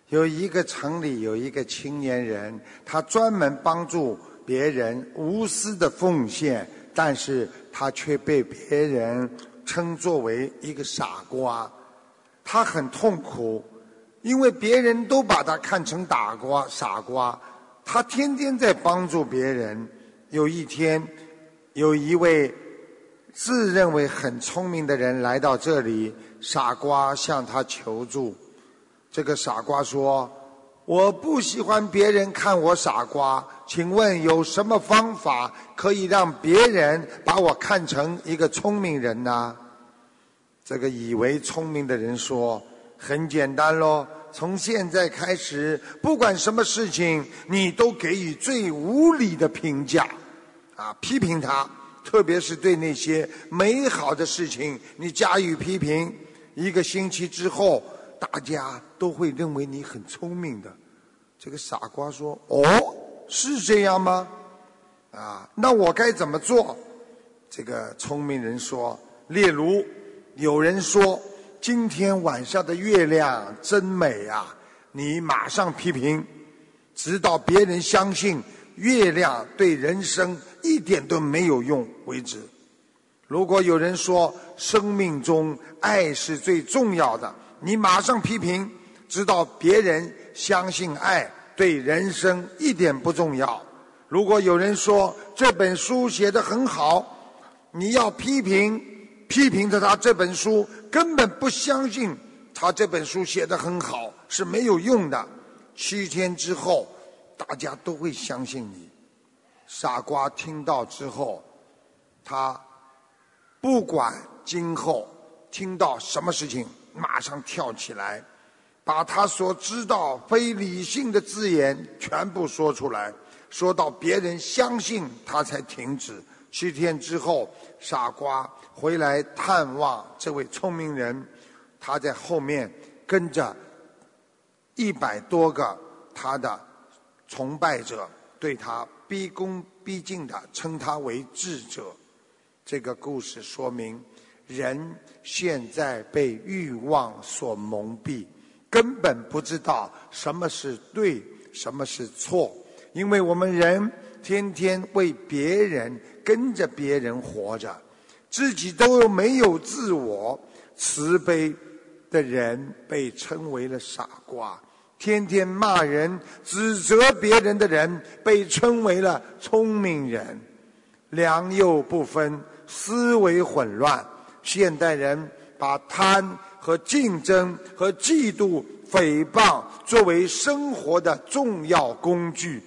有一个城里有一个青年人，他专门帮助别人，无私的奉献，但是他却被别人称作为一个傻瓜。他很痛苦，因为别人都把他看成傻瓜，傻瓜。他天天在帮助别人。有一天，有一位自认为很聪明的人来到这里，傻瓜向他求助。这个傻瓜说：“我不喜欢别人看我傻瓜，请问有什么方法可以让别人把我看成一个聪明人呢？”这个以为聪明的人说：“很简单喽，从现在开始，不管什么事情，你都给予最无理的评价，啊，批评他，特别是对那些美好的事情，你加以批评。一个星期之后，大家都会认为你很聪明的。”这个傻瓜说：“哦，是这样吗？啊，那我该怎么做？”这个聪明人说：“例如，有人说今天晚上的月亮真美啊，你马上批评，直到别人相信月亮对人生一点都没有用为止。如果有人说生命中爱是最重要的，你马上批评，直到别人相信爱对人生一点不重要。如果有人说这本书写得很好，你要批评，批评着他这本书根本不相信他这本书写得很好是没有用的。七天之后，大家都会相信你。傻瓜听到之后，他不管今后听到什么事情，马上跳起来，把他所知道非理性的字眼全部说出来，说到别人相信他才停止。七天之后，傻瓜回来探望这位聪明人，他在后面跟着一百多个他的崇拜者，对他毕恭毕敬的称他为智者。这个故事说明，人现在被欲望所蒙蔽，根本不知道什么是对，什么是错。因为我们人天天为别人跟着别人活着，自己都没有自我。慈悲的人被称为了傻瓜，天天骂人、指责别人的人被称为了聪明人。良莠不分，思维混乱。现代人把贪和竞争和嫉妒、诽谤作为生活的重要工具，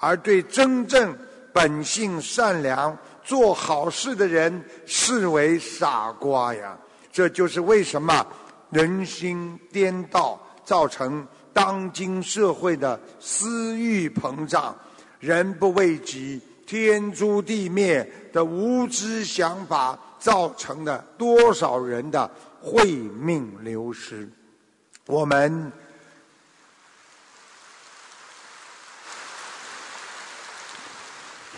而对真正本性善良、做好事的人视为傻瓜呀。这就是为什么人心颠倒，造成当今社会的私欲膨胀、人不为己。天诛地灭的无知想法，造成了多少人的慧命流失？我们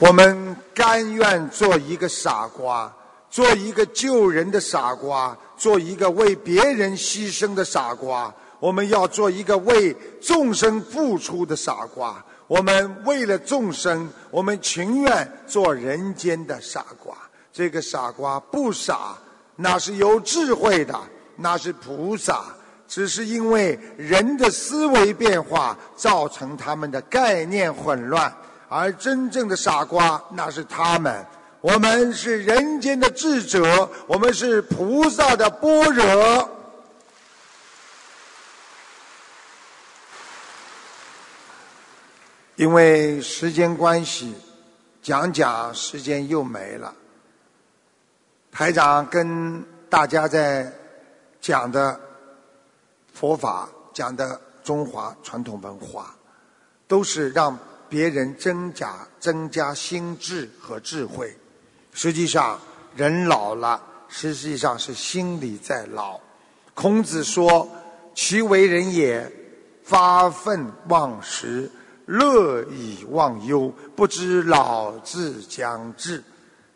我们甘愿做一个傻瓜，做一个救人的傻瓜，做一个为别人牺牲的傻瓜。我们要做一个为众生付出的傻瓜。我们为了众生，我们情愿做人间的傻瓜。这个傻瓜不傻，那是有智慧的，那是菩萨。只是因为人的思维变化，造成他们的概念混乱。而真正的傻瓜，那是他们。我们是人间的智者，我们是菩萨的般若。因为时间关系，讲讲时间又没了。台长跟大家在讲的佛法，讲的中华传统文化，都是让。别人增加增加心智和智慧，实际上人老了，实际上是心理在老。孔子说：“其为人也，发愤忘食，乐以忘忧，不知老自将至。”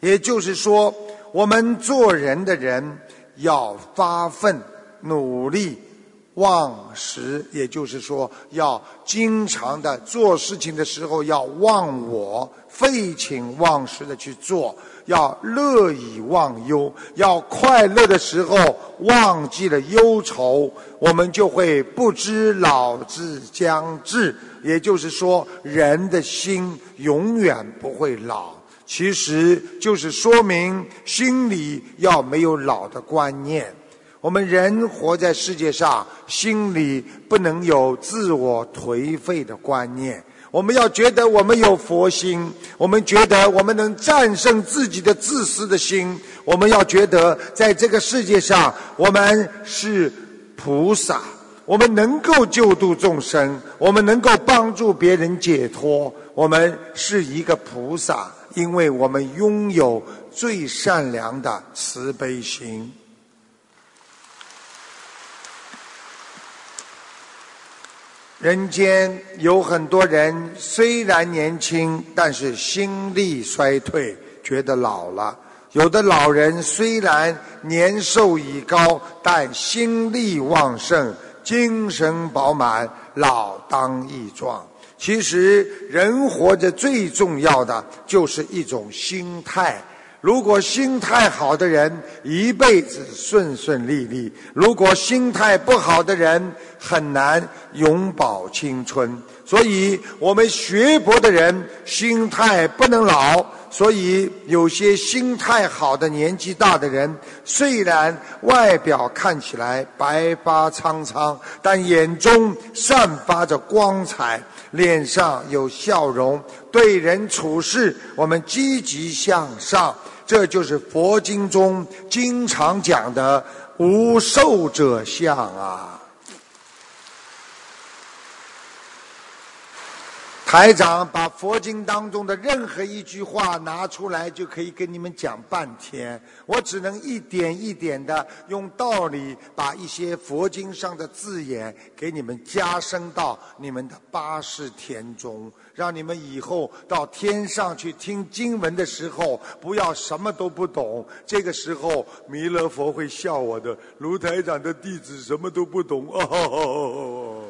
也就是说，我们做人的人要发奋努力。忘食，也就是说，要经常的做事情的时候要忘我，废寝忘食的去做；要乐以忘忧，要快乐的时候忘记了忧愁，我们就会不知老之将至。也就是说，人的心永远不会老，其实就是说明心里要没有老的观念。我们人活在世界上，心里不能有自我颓废的观念。我们要觉得我们有佛心，我们觉得我们能战胜自己的自私的心。我们要觉得在这个世界上，我们是菩萨，我们能够救度众生，我们能够帮助别人解脱。我们是一个菩萨，因为我们拥有最善良的慈悲心。人间有很多人虽然年轻，但是心力衰退，觉得老了；有的老人虽然年寿已高，但心力旺盛，精神饱满，老当益壮。其实，人活着最重要的就是一种心态。如果心态好的人，一辈子顺顺利利；如果心态不好的人，很难永葆青春。所以，我们学佛的人心态不能老。所以，有些心态好的年纪大的人，虽然外表看起来白发苍苍，但眼中散发着光彩，脸上有笑容，对人处事我们积极向上。这就是佛经中经常讲的无寿者相啊。台长把佛经当中的任何一句话拿出来，就可以跟你们讲半天。我只能一点一点的用道理，把一些佛经上的字眼给你们加深到你们的八识田中。让你们以后到天上去听经文的时候，不要什么都不懂。这个时候，弥勒佛会笑我的。卢台长的弟子什么都不懂。哦，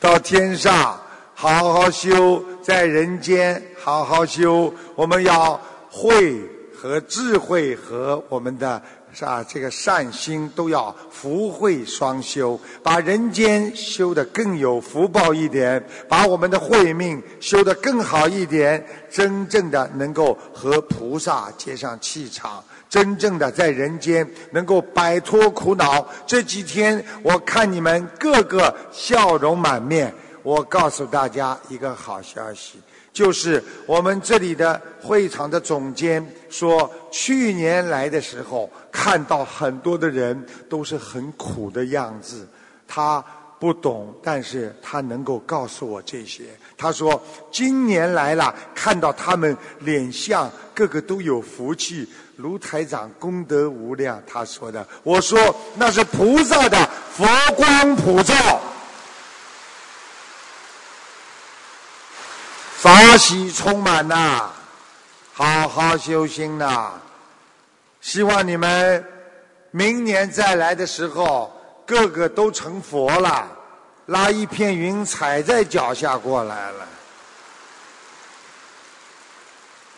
到天上好好修，在人间好好修。我们要慧和智慧和我们的。是啊，这个善心都要福慧双修，把人间修得更有福报一点，把我们的慧命修得更好一点，真正的能够和菩萨接上气场，真正的在人间能够摆脱苦恼。这几天我看你们个个笑容满面，我告诉大家一个好消息。就是我们这里的会场的总监说，去年来的时候看到很多的人都是很苦的样子，他不懂，但是他能够告诉我这些。他说今年来了，看到他们脸相个个都有福气，卢台长功德无量。他说的，我说那是菩萨的佛光普照。法喜充满呐，好好修心呐。希望你们明年再来的时候，个个都成佛了，拉一片云踩在脚下过来了。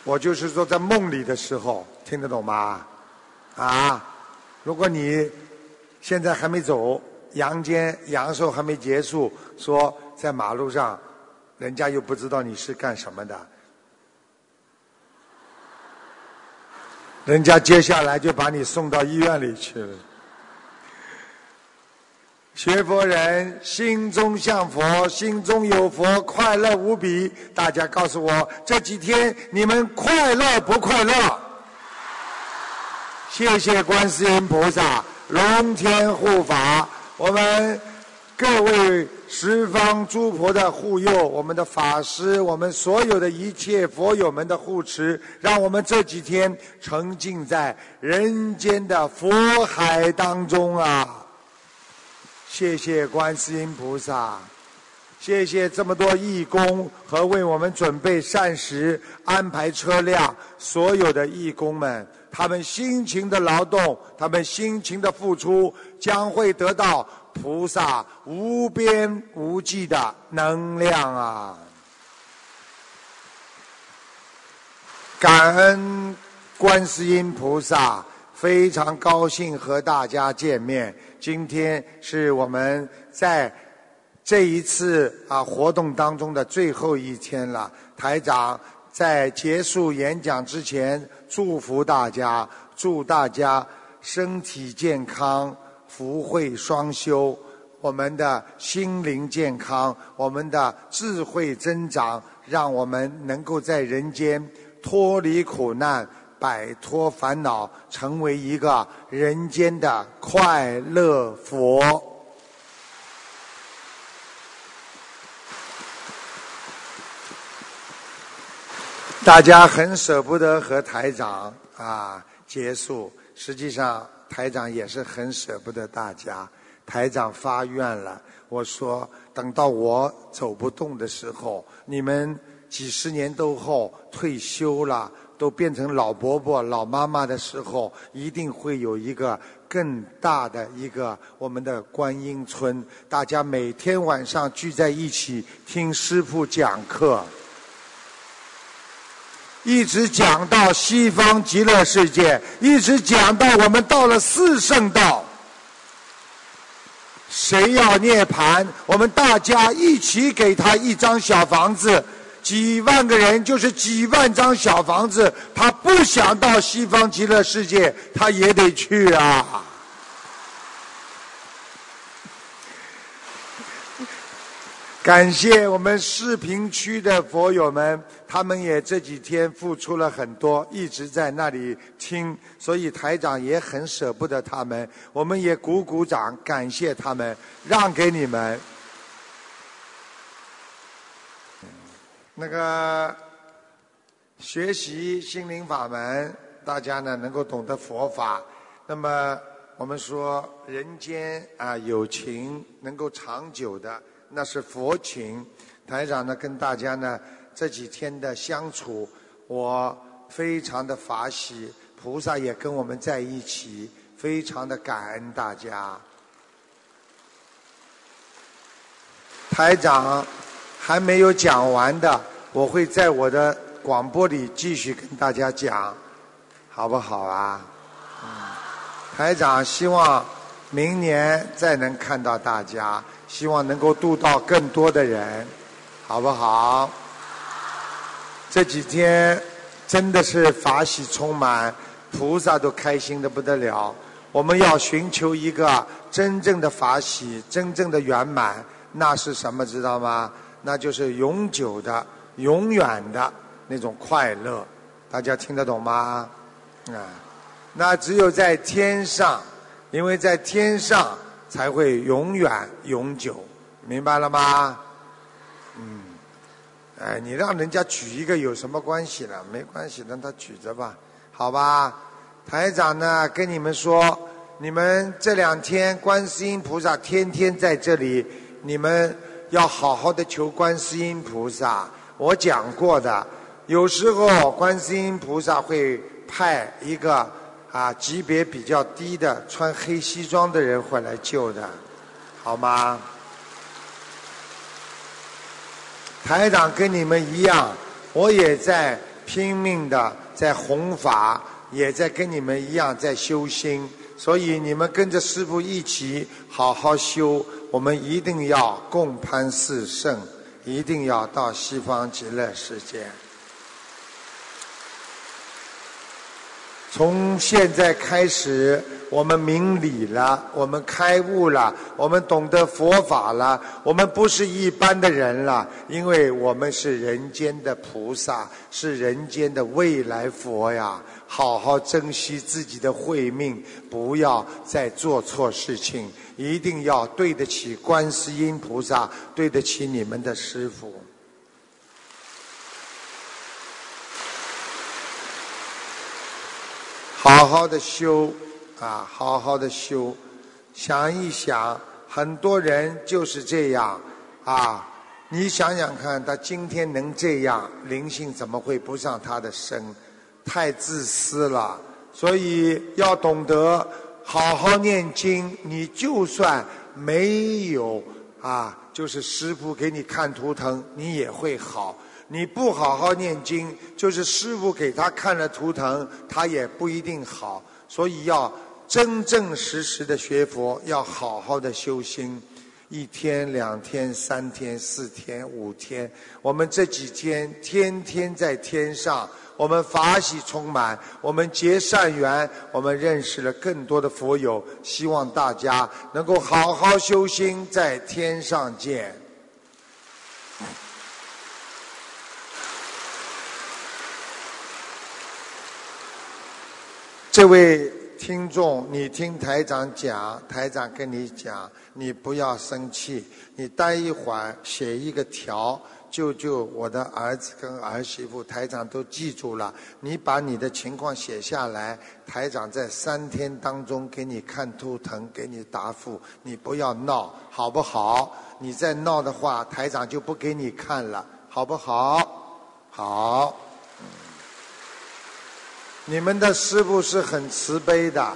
我就是说，在梦里的时候，听得懂吗？啊，如果你现在还没走，阳间阳寿还没结束，说在马路上，人家又不知道你是干什么的，人家接下来就把你送到医院里去了。学佛人心中像佛，心中有佛，快乐无比。大家告诉我，这几天你们快乐不快乐？谢谢观世音菩萨、龙天护法，我们各位十方诸佛的护佑，我们的法师，我们所有的一切佛友们的护持，让我们这几天沉浸在人间的佛海当中啊！谢谢观世音菩萨，谢谢这么多义工和为我们准备膳食、安排车辆所有的义工们，他们辛勤的劳动，他们辛勤的付出，将会得到菩萨无边无际的能量啊！感恩观世音菩萨，非常高兴和大家见面。今天是我们在这一次啊活动当中的最后一天了。台长在结束演讲之前，祝福大家，祝大家身体健康，福慧双修，我们的心灵健康，我们的智慧增长，让我们能够在人间脱离苦难。摆脱烦恼，成为一个人间的快乐佛。大家很舍不得和台长啊结束，实际上台长也是很舍不得大家。台长发愿了，我说等到我走不动的时候，你们几十年都后退休了。都变成老伯伯、老妈妈的时候，一定会有一个更大的一个我们的观音村。大家每天晚上聚在一起听师傅讲课，一直讲到西方极乐世界，一直讲到我们到了四圣道。谁要涅槃，我们大家一起给他一张小房子。几万个人就是几万张小房子，他不想到西方极乐世界，他也得去啊！感谢我们视频区的佛友们，他们也这几天付出了很多，一直在那里听，所以台长也很舍不得他们，我们也鼓鼓掌，感谢他们，让给你们。那个学习心灵法门，大家呢能够懂得佛法。那么我们说人间啊有情能够长久的，那是佛情。台长呢跟大家呢这几天的相处，我非常的法喜，菩萨也跟我们在一起，非常的感恩大家。台长。还没有讲完的，我会在我的广播里继续跟大家讲，好不好啊？台长希望明年再能看到大家，希望能够度到更多的人，好不好？这几天真的是法喜充满，菩萨都开心的不得了。我们要寻求一个真正的法喜，真正的圆满，那是什么？知道吗？那就是永久的、永远的那种快乐，大家听得懂吗？啊，那只有在天上，因为在天上才会永远永久，明白了吗？嗯，哎，你让人家举一个有什么关系呢？没关系，让他举着吧，好吧？台长呢，跟你们说，你们这两天观世音菩萨天天在这里，你们。要好好的求观世音菩萨，我讲过的，有时候观世音菩萨会派一个啊级别比较低的穿黑西装的人会来救的，好吗？台长跟你们一样，我也在拼命的在弘法，也在跟你们一样在修心，所以你们跟着师傅一起好好修，我们一定要共攀四圣，一定要到西方极乐世界。从现在开始，我们明理了，我们开悟了，我们懂得佛法了，我们不是一般的人了，因为我们是人间的菩萨，是人间的未来佛呀！好好珍惜自己的慧命，不要再做错事情，一定要对得起观世音菩萨，对得起你们的师傅。好好的修啊，好好的修。想一想，很多人就是这样啊。你想想看，他今天能这样，灵性怎么会不上他的身？太自私了。所以要懂得好好念经。你就算没有啊，就是师傅给你看图腾，你也会好。你不好好念经，就是师傅给他看了图腾，他也不一定好。所以要真正实实的学佛，要好好的修心。一天、两天、三天、四天、五天，我们这几天天天在天上，我们法喜充满，我们结善缘，我们认识了更多的佛友。希望大家能够好好修心，在天上见。这位听众，你听台长讲，台长跟你讲，你不要生气，你待一会儿写一个条，救救我的儿子跟儿媳妇，台长都记住了。你把你的情况写下来，台长在三天当中给你看图腾，给你答复。你不要闹，好不好？你再闹的话，台长就不给你看了，好不好？好。你们的师傅是很慈悲的，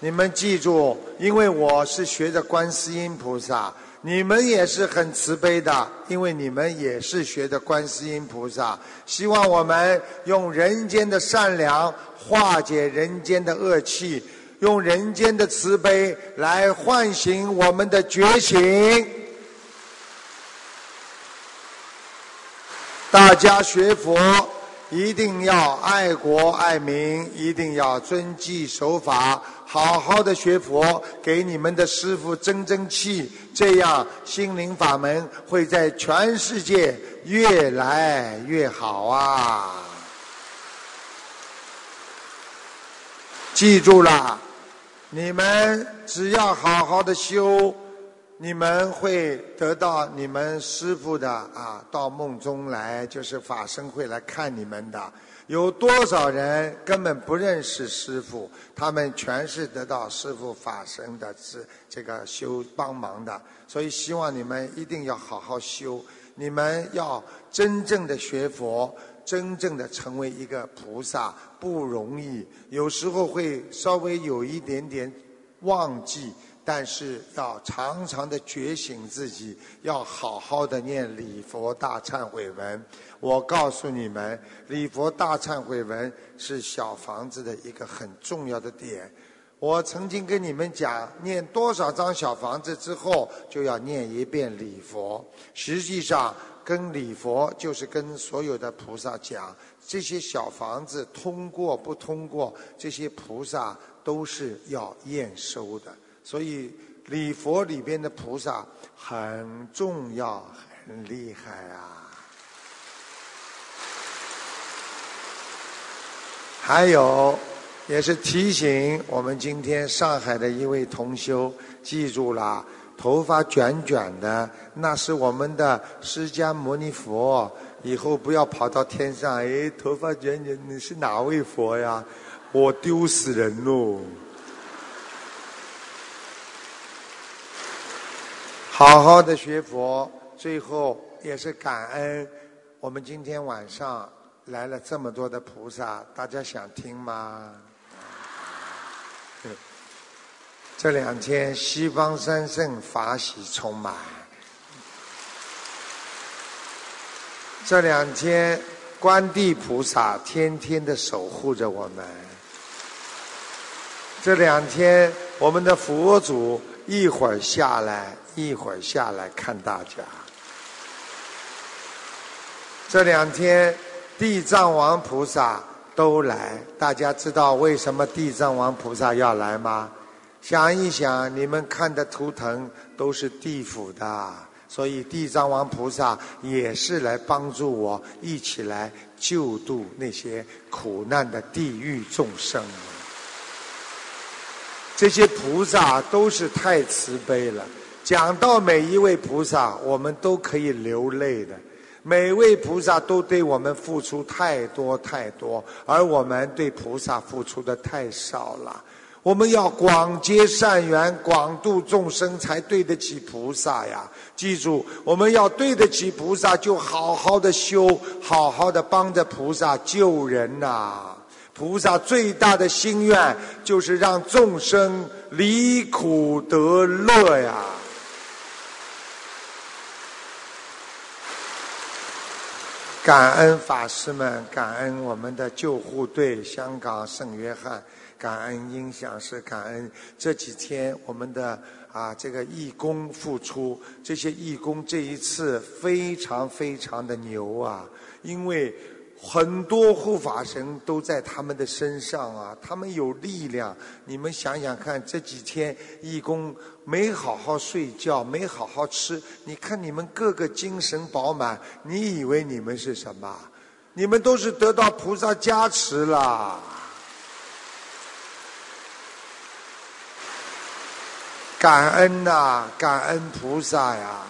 你们记住，因为我是学的观世音菩萨，你们也是很慈悲的，因为你们也是学的观世音菩萨。希望我们用人间的善良化解人间的恶气，用人间的慈悲来唤醒我们的觉醒。大家学佛。一定要爱国爱民，一定要遵纪守法，好好的学佛，给你们的师傅争争气，这样心灵法门会在全世界越来越好啊！记住了，你们只要好好的修。你们会得到你们师傅的啊，到梦中来，就是法身会来看你们的。有多少人根本不认识师傅，他们全是得到师傅法身的这这个修帮忙的。所以希望你们一定要好好修，你们要真正的学佛，真正的成为一个菩萨不容易，有时候会稍微有一点点忘记。但是要常常的觉醒自己，要好好的念礼佛大忏悔文。我告诉你们，礼佛大忏悔文是小房子的一个很重要的点。我曾经跟你们讲，念多少张小房子之后，就要念一遍礼佛。实际上，跟礼佛就是跟所有的菩萨讲，这些小房子通过不通过，这些菩萨都是要验收的。所以礼佛里边的菩萨很重要，很厉害啊！还有，也是提醒我们今天上海的一位同修，记住了，头发卷卷的，那是我们的释迦牟尼佛。以后不要跑到天上，哎，头发卷卷，你是哪位佛呀？我丢死人喽！好好的学佛，最后也是感恩我们今天晚上来了这么多的菩萨，大家想听吗？这两天西方三圣法喜充满，这两天观地菩萨天天的守护着我们，这两天我们的佛祖一会儿下来，一会儿下来看大家。这两天地藏王菩萨都来，大家知道为什么地藏王菩萨要来吗？想一想，你们看的图腾都是地府的，所以地藏王菩萨也是来帮助我，一起来救度那些苦难的地狱众生。这些菩萨都是太慈悲了，讲到每一位菩萨，我们都可以流泪的。每位菩萨都对我们付出太多太多，而我们对菩萨付出的太少了。我们要广结善缘，广度众生，才对得起菩萨呀！记住，我们要对得起菩萨，就好好的修，好好的帮着菩萨救人呐！菩萨最大的心愿就是让众生离苦得乐呀！感恩法师们，感恩我们的救护队，香港圣约翰。感恩音响师感恩这几天我们的啊这个义工付出，这些义工这一次非常非常的牛啊，因为很多护法神都在他们的身上啊，他们有力量。你们想想看，这几天义工没好好睡觉，没好好吃，你看你们个个精神饱满，你以为你们是什么？你们都是得到菩萨加持了。感恩呐，感恩菩萨呀！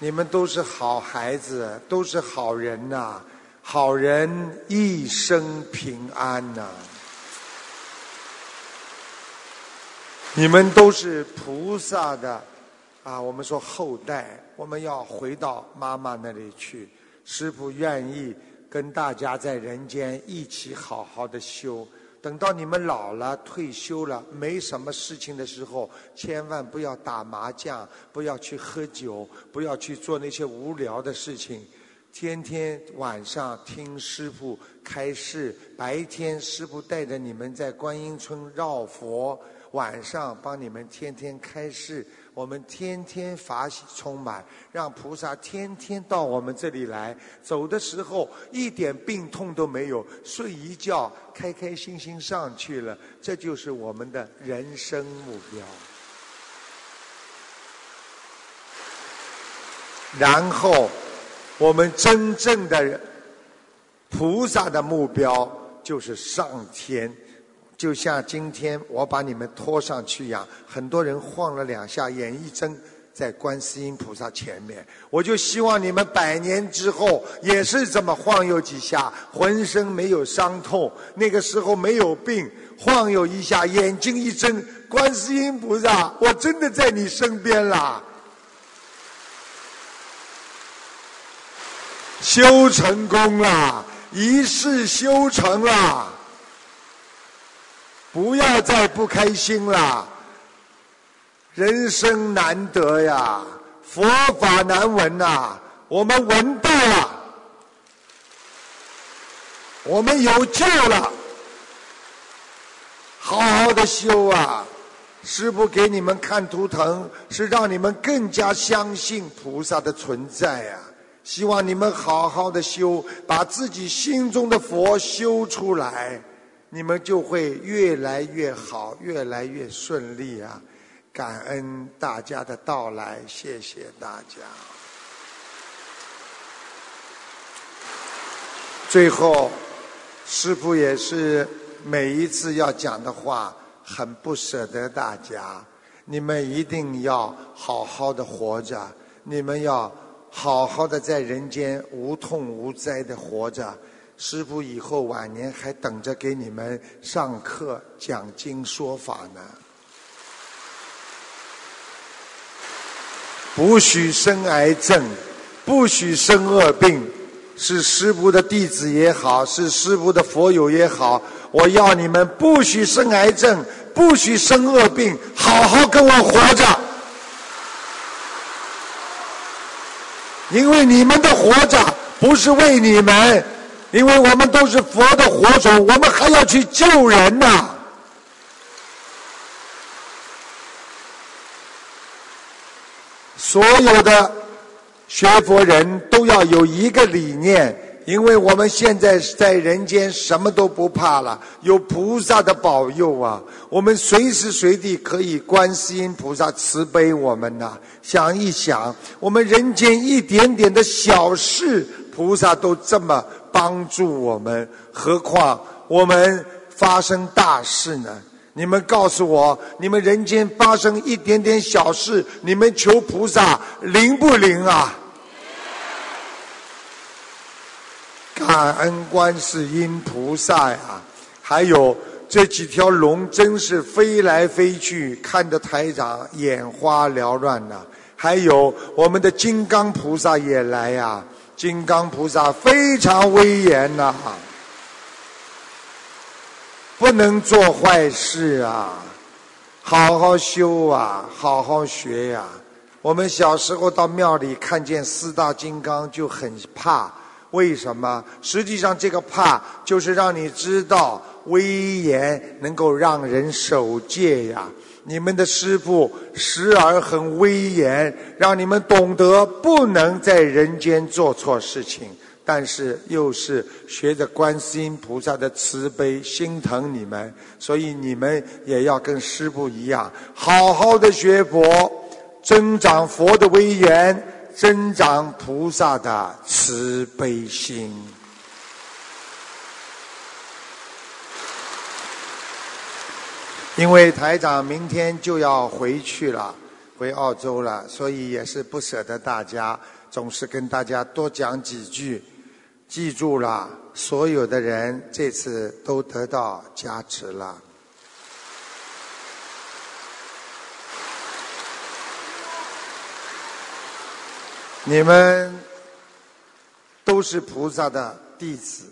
你们都是好孩子，都是好人呐，好人一生平安呐！你们都是菩萨的啊，我们说后代，我们要回到妈妈那里去。师傅愿意跟大家在人间一起好好的修。等到你们老了、退休了、没什么事情的时候，千万不要打麻将，不要去喝酒，不要去做那些无聊的事情。天天晚上听师傅开示，白天师傅带着你们在观音村绕佛，晚上帮你们天天开示。我们天天法喜充满，让菩萨天天到我们这里来。走的时候一点病痛都没有，睡一觉开开心心上去了。这就是我们的人生目标。然后，我们真正的菩萨的目标就是上天。就像今天我把你们拖上去一样，很多人晃了两下，眼一睁，在观世音菩萨前面。我就希望你们百年之后也是这么晃悠几下，浑身没有伤痛，那个时候没有病，晃悠一下，眼睛一睁，观世音菩萨，我真的在你身边啦！修成功了，一世修成了。不要再不开心了，人生难得呀，佛法难闻呐，我们闻到了，我们有救了，好好的修啊！师父给你们看图腾，是让你们更加相信菩萨的存在呀。希望你们好好的修，把自己心中的佛修出来。你们就会越来越好，越来越顺利啊！感恩大家的到来，谢谢大家。最后，师父也是每一次要讲的话，很不舍得大家。你们一定要好好的活着，你们要好好的在人间无痛无灾的活着。师傅以后晚年还等着给你们上课、讲经、说法呢。不许生癌症，不许生恶病，是师傅的弟子也好，是师傅的佛友也好，我要你们不许生癌症，不许生恶病，好好跟我活着。因为你们的活着不是为你们，因为我们都是佛的火种，我们还要去救人呐。所有的学佛人都要有一个理念，因为我们现在在人间什么都不怕了，有菩萨的保佑啊，我们随时随地可以观世音菩萨慈悲我们呐。想一想，我们人间一点点的小事，菩萨都这么帮助我们，何况我们发生大事呢？你们告诉我，你们人间发生一点点小事，你们求菩萨灵不灵啊？感恩观世音菩萨呀！还有这几条龙，真是飞来飞去，看得台长眼花缭乱呐。还有我们的金刚菩萨也来呀，金刚菩萨非常威严呐。不能做坏事啊！好好修啊，好好学呀。我们小时候到庙里看见四大金刚就很怕，为什么？实际上这个怕就是让你知道威严能够让人守戒呀。你们的师父时而很威严，让你们懂得不能在人间做错事情。但是又是学着观世音菩萨的慈悲，心疼你们，所以你们也要跟师父一样，好好的学佛，增长佛的威严，增长菩萨的慈悲心。因为台长明天就要回去了，回澳洲了，所以也是不舍得大家，总是跟大家多讲几句。记住了，所有的人这次都得到加持了。你们都是菩萨的弟子，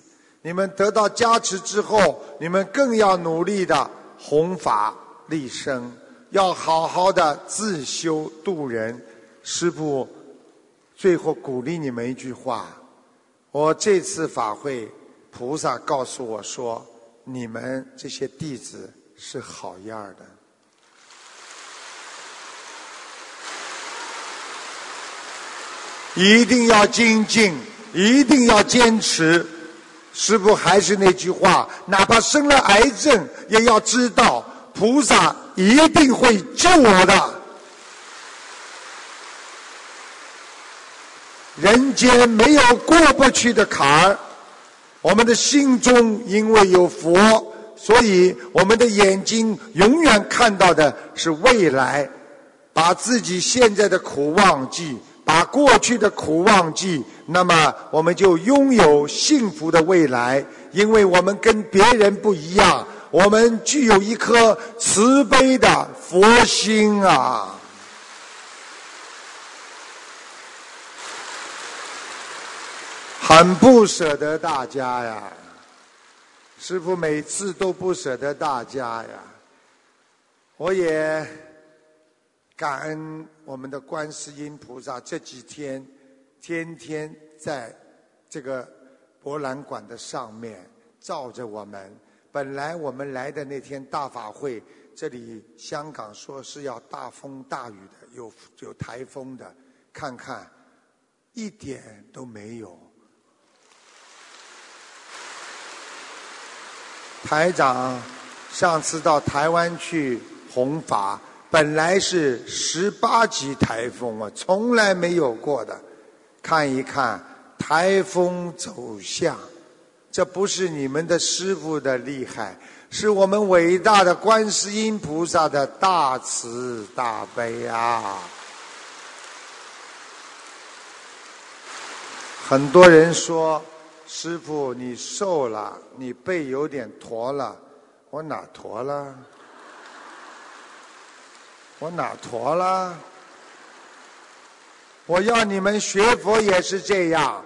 你们得到加持之后，你们更要努力的弘法利生，要好好的自修度人。师父最后鼓励你们一句话。我这次法会，菩萨告诉我说：“你们这些弟子是好样的，一定要精进，一定要坚持。”师父还是那句话，哪怕生了癌症，也要知道菩萨一定会救我的。人间没有过不去的坎儿，我们的心中因为有佛，所以我们的眼睛永远看到的是未来。把自己现在的苦忘记，把过去的苦忘记，那么我们就拥有幸福的未来。因为我们跟别人不一样，我们具有一颗慈悲的佛心啊。很不舍得大家呀，师傅每次都不舍得大家呀。我也感恩我们的观世音菩萨，这几天天天在这个博览馆的上面照着我们。本来我们来的那天大法会，这里香港说是要大风大雨的，有有台风的，看看一点都没有。台长上次到台湾去弘法，本来是十八级台风啊，从来没有过的。看一看台风走向，这不是你们的师傅的厉害，是我们伟大的观世音菩萨的大慈大悲啊！很多人说。师傅，你瘦了，你背有点驼了。我哪驼了？我哪驼了？我要你们学佛也是这样，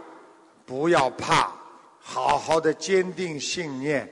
不要怕，好好的坚定信念，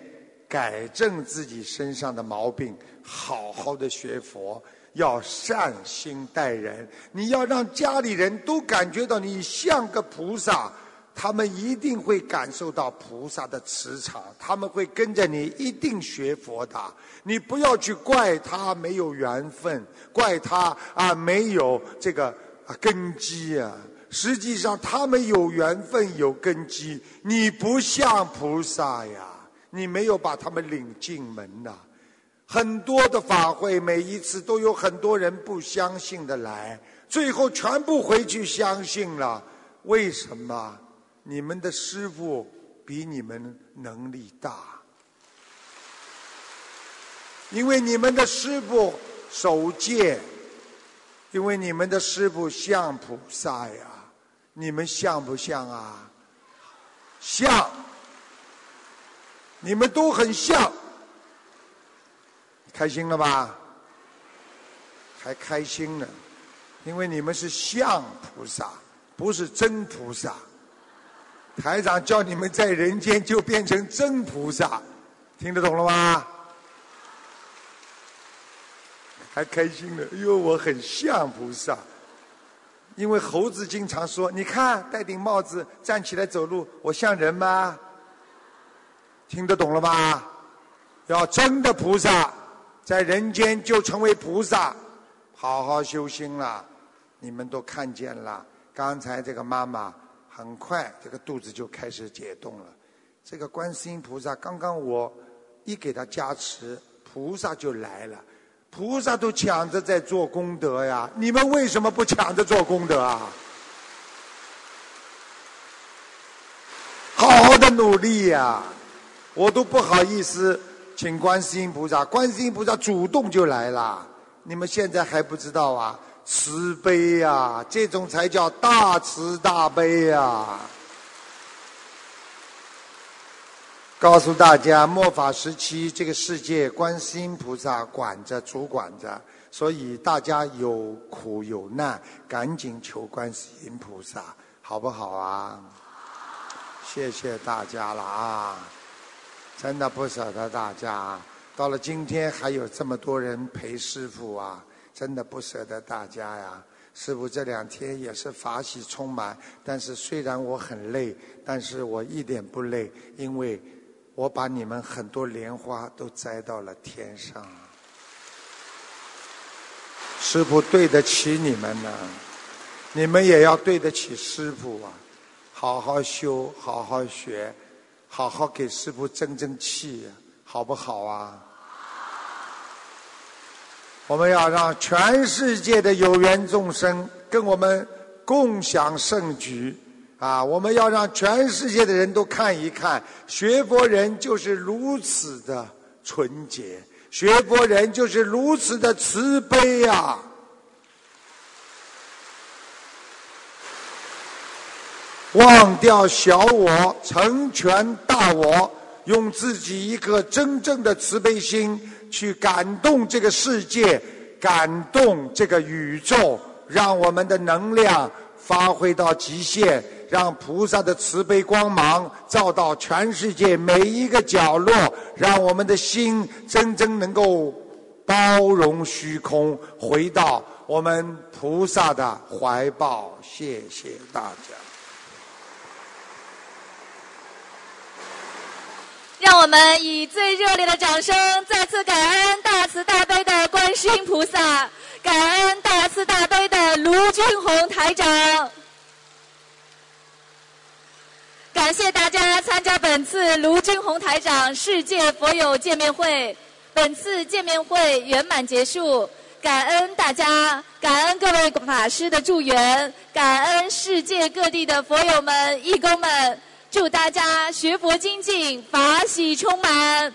改正自己身上的毛病，好好的学佛，要善心待人。你要让家里人都感觉到你像个菩萨。他们一定会感受到菩萨的磁场，他们会跟着你一定学佛的。你不要去怪他没有缘分，怪他啊没有这个啊根基啊。实际上他们有缘分有根基，你不像菩萨呀，你没有把他们领进门呐。很多的法会，每一次都有很多人不相信的来，最后全部回去相信了。为什么？你们的师傅比你们能力大，因为你们的师傅守戒，因为你们的师傅像菩萨呀，你们像不像啊？像，你们都很像，开心了吧？还开心呢，因为你们是像菩萨，不是真菩萨。台长叫你们在人间就变成真菩萨，听得懂了吗？还开心呢，因为我很像菩萨。因为猴子经常说：“你看，戴顶帽子站起来走路，我像人吗？”听得懂了吗？要真的菩萨，在人间就成为菩萨，好好修心了。你们都看见了，刚才这个妈妈。很快，这个肚子就开始解冻了。这个观世音菩萨，刚刚我一给他加持，菩萨就来了。菩萨都抢着在做功德呀，你们为什么不抢着做功德啊？好好的努力呀，我都不好意思请观世音菩萨，观世音菩萨主动就来了。你们现在还不知道啊？慈悲呀，这种才叫大慈大悲呀！告诉大家，末法时期这个世界，观世音菩萨管着、主管着，所以大家有苦有难，赶紧求观世音菩萨，好不好啊？谢谢大家了啊！真的不舍得大家，到了今天还有这么多人陪师傅啊！真的不舍得大家呀！师傅这两天也是法喜充满，但是虽然我很累，但是我一点不累，因为我把你们很多莲花都摘到了天上。师傅对得起你们呢，你们也要对得起师傅啊！好好修，好好学，好好给师傅争争气，好不好啊？我们要让全世界的有缘众生跟我们共享盛举，啊！我们要让全世界的人都看一看，学佛人就是如此的纯洁，学佛人就是如此的慈悲啊！忘掉小我，成全大我，用自己一颗真正的慈悲心。去感动这个世界，感动这个宇宙，让我们的能量发挥到极限，让菩萨的慈悲光芒照到全世界每一个角落，让我们的心真正能够包容虚空，回到我们菩萨的怀抱。谢谢大家。让我们以最热烈的掌声，再次感恩大慈大悲的观世音菩萨，感恩大慈大悲的卢俊宏台长。感谢大家参加本次卢俊宏台长世界佛友见面会。本次见面会圆满结束，感恩大家，感恩各位法师的助缘，感恩世界各地的佛友们、义工们。祝大家学佛精进，法喜充满。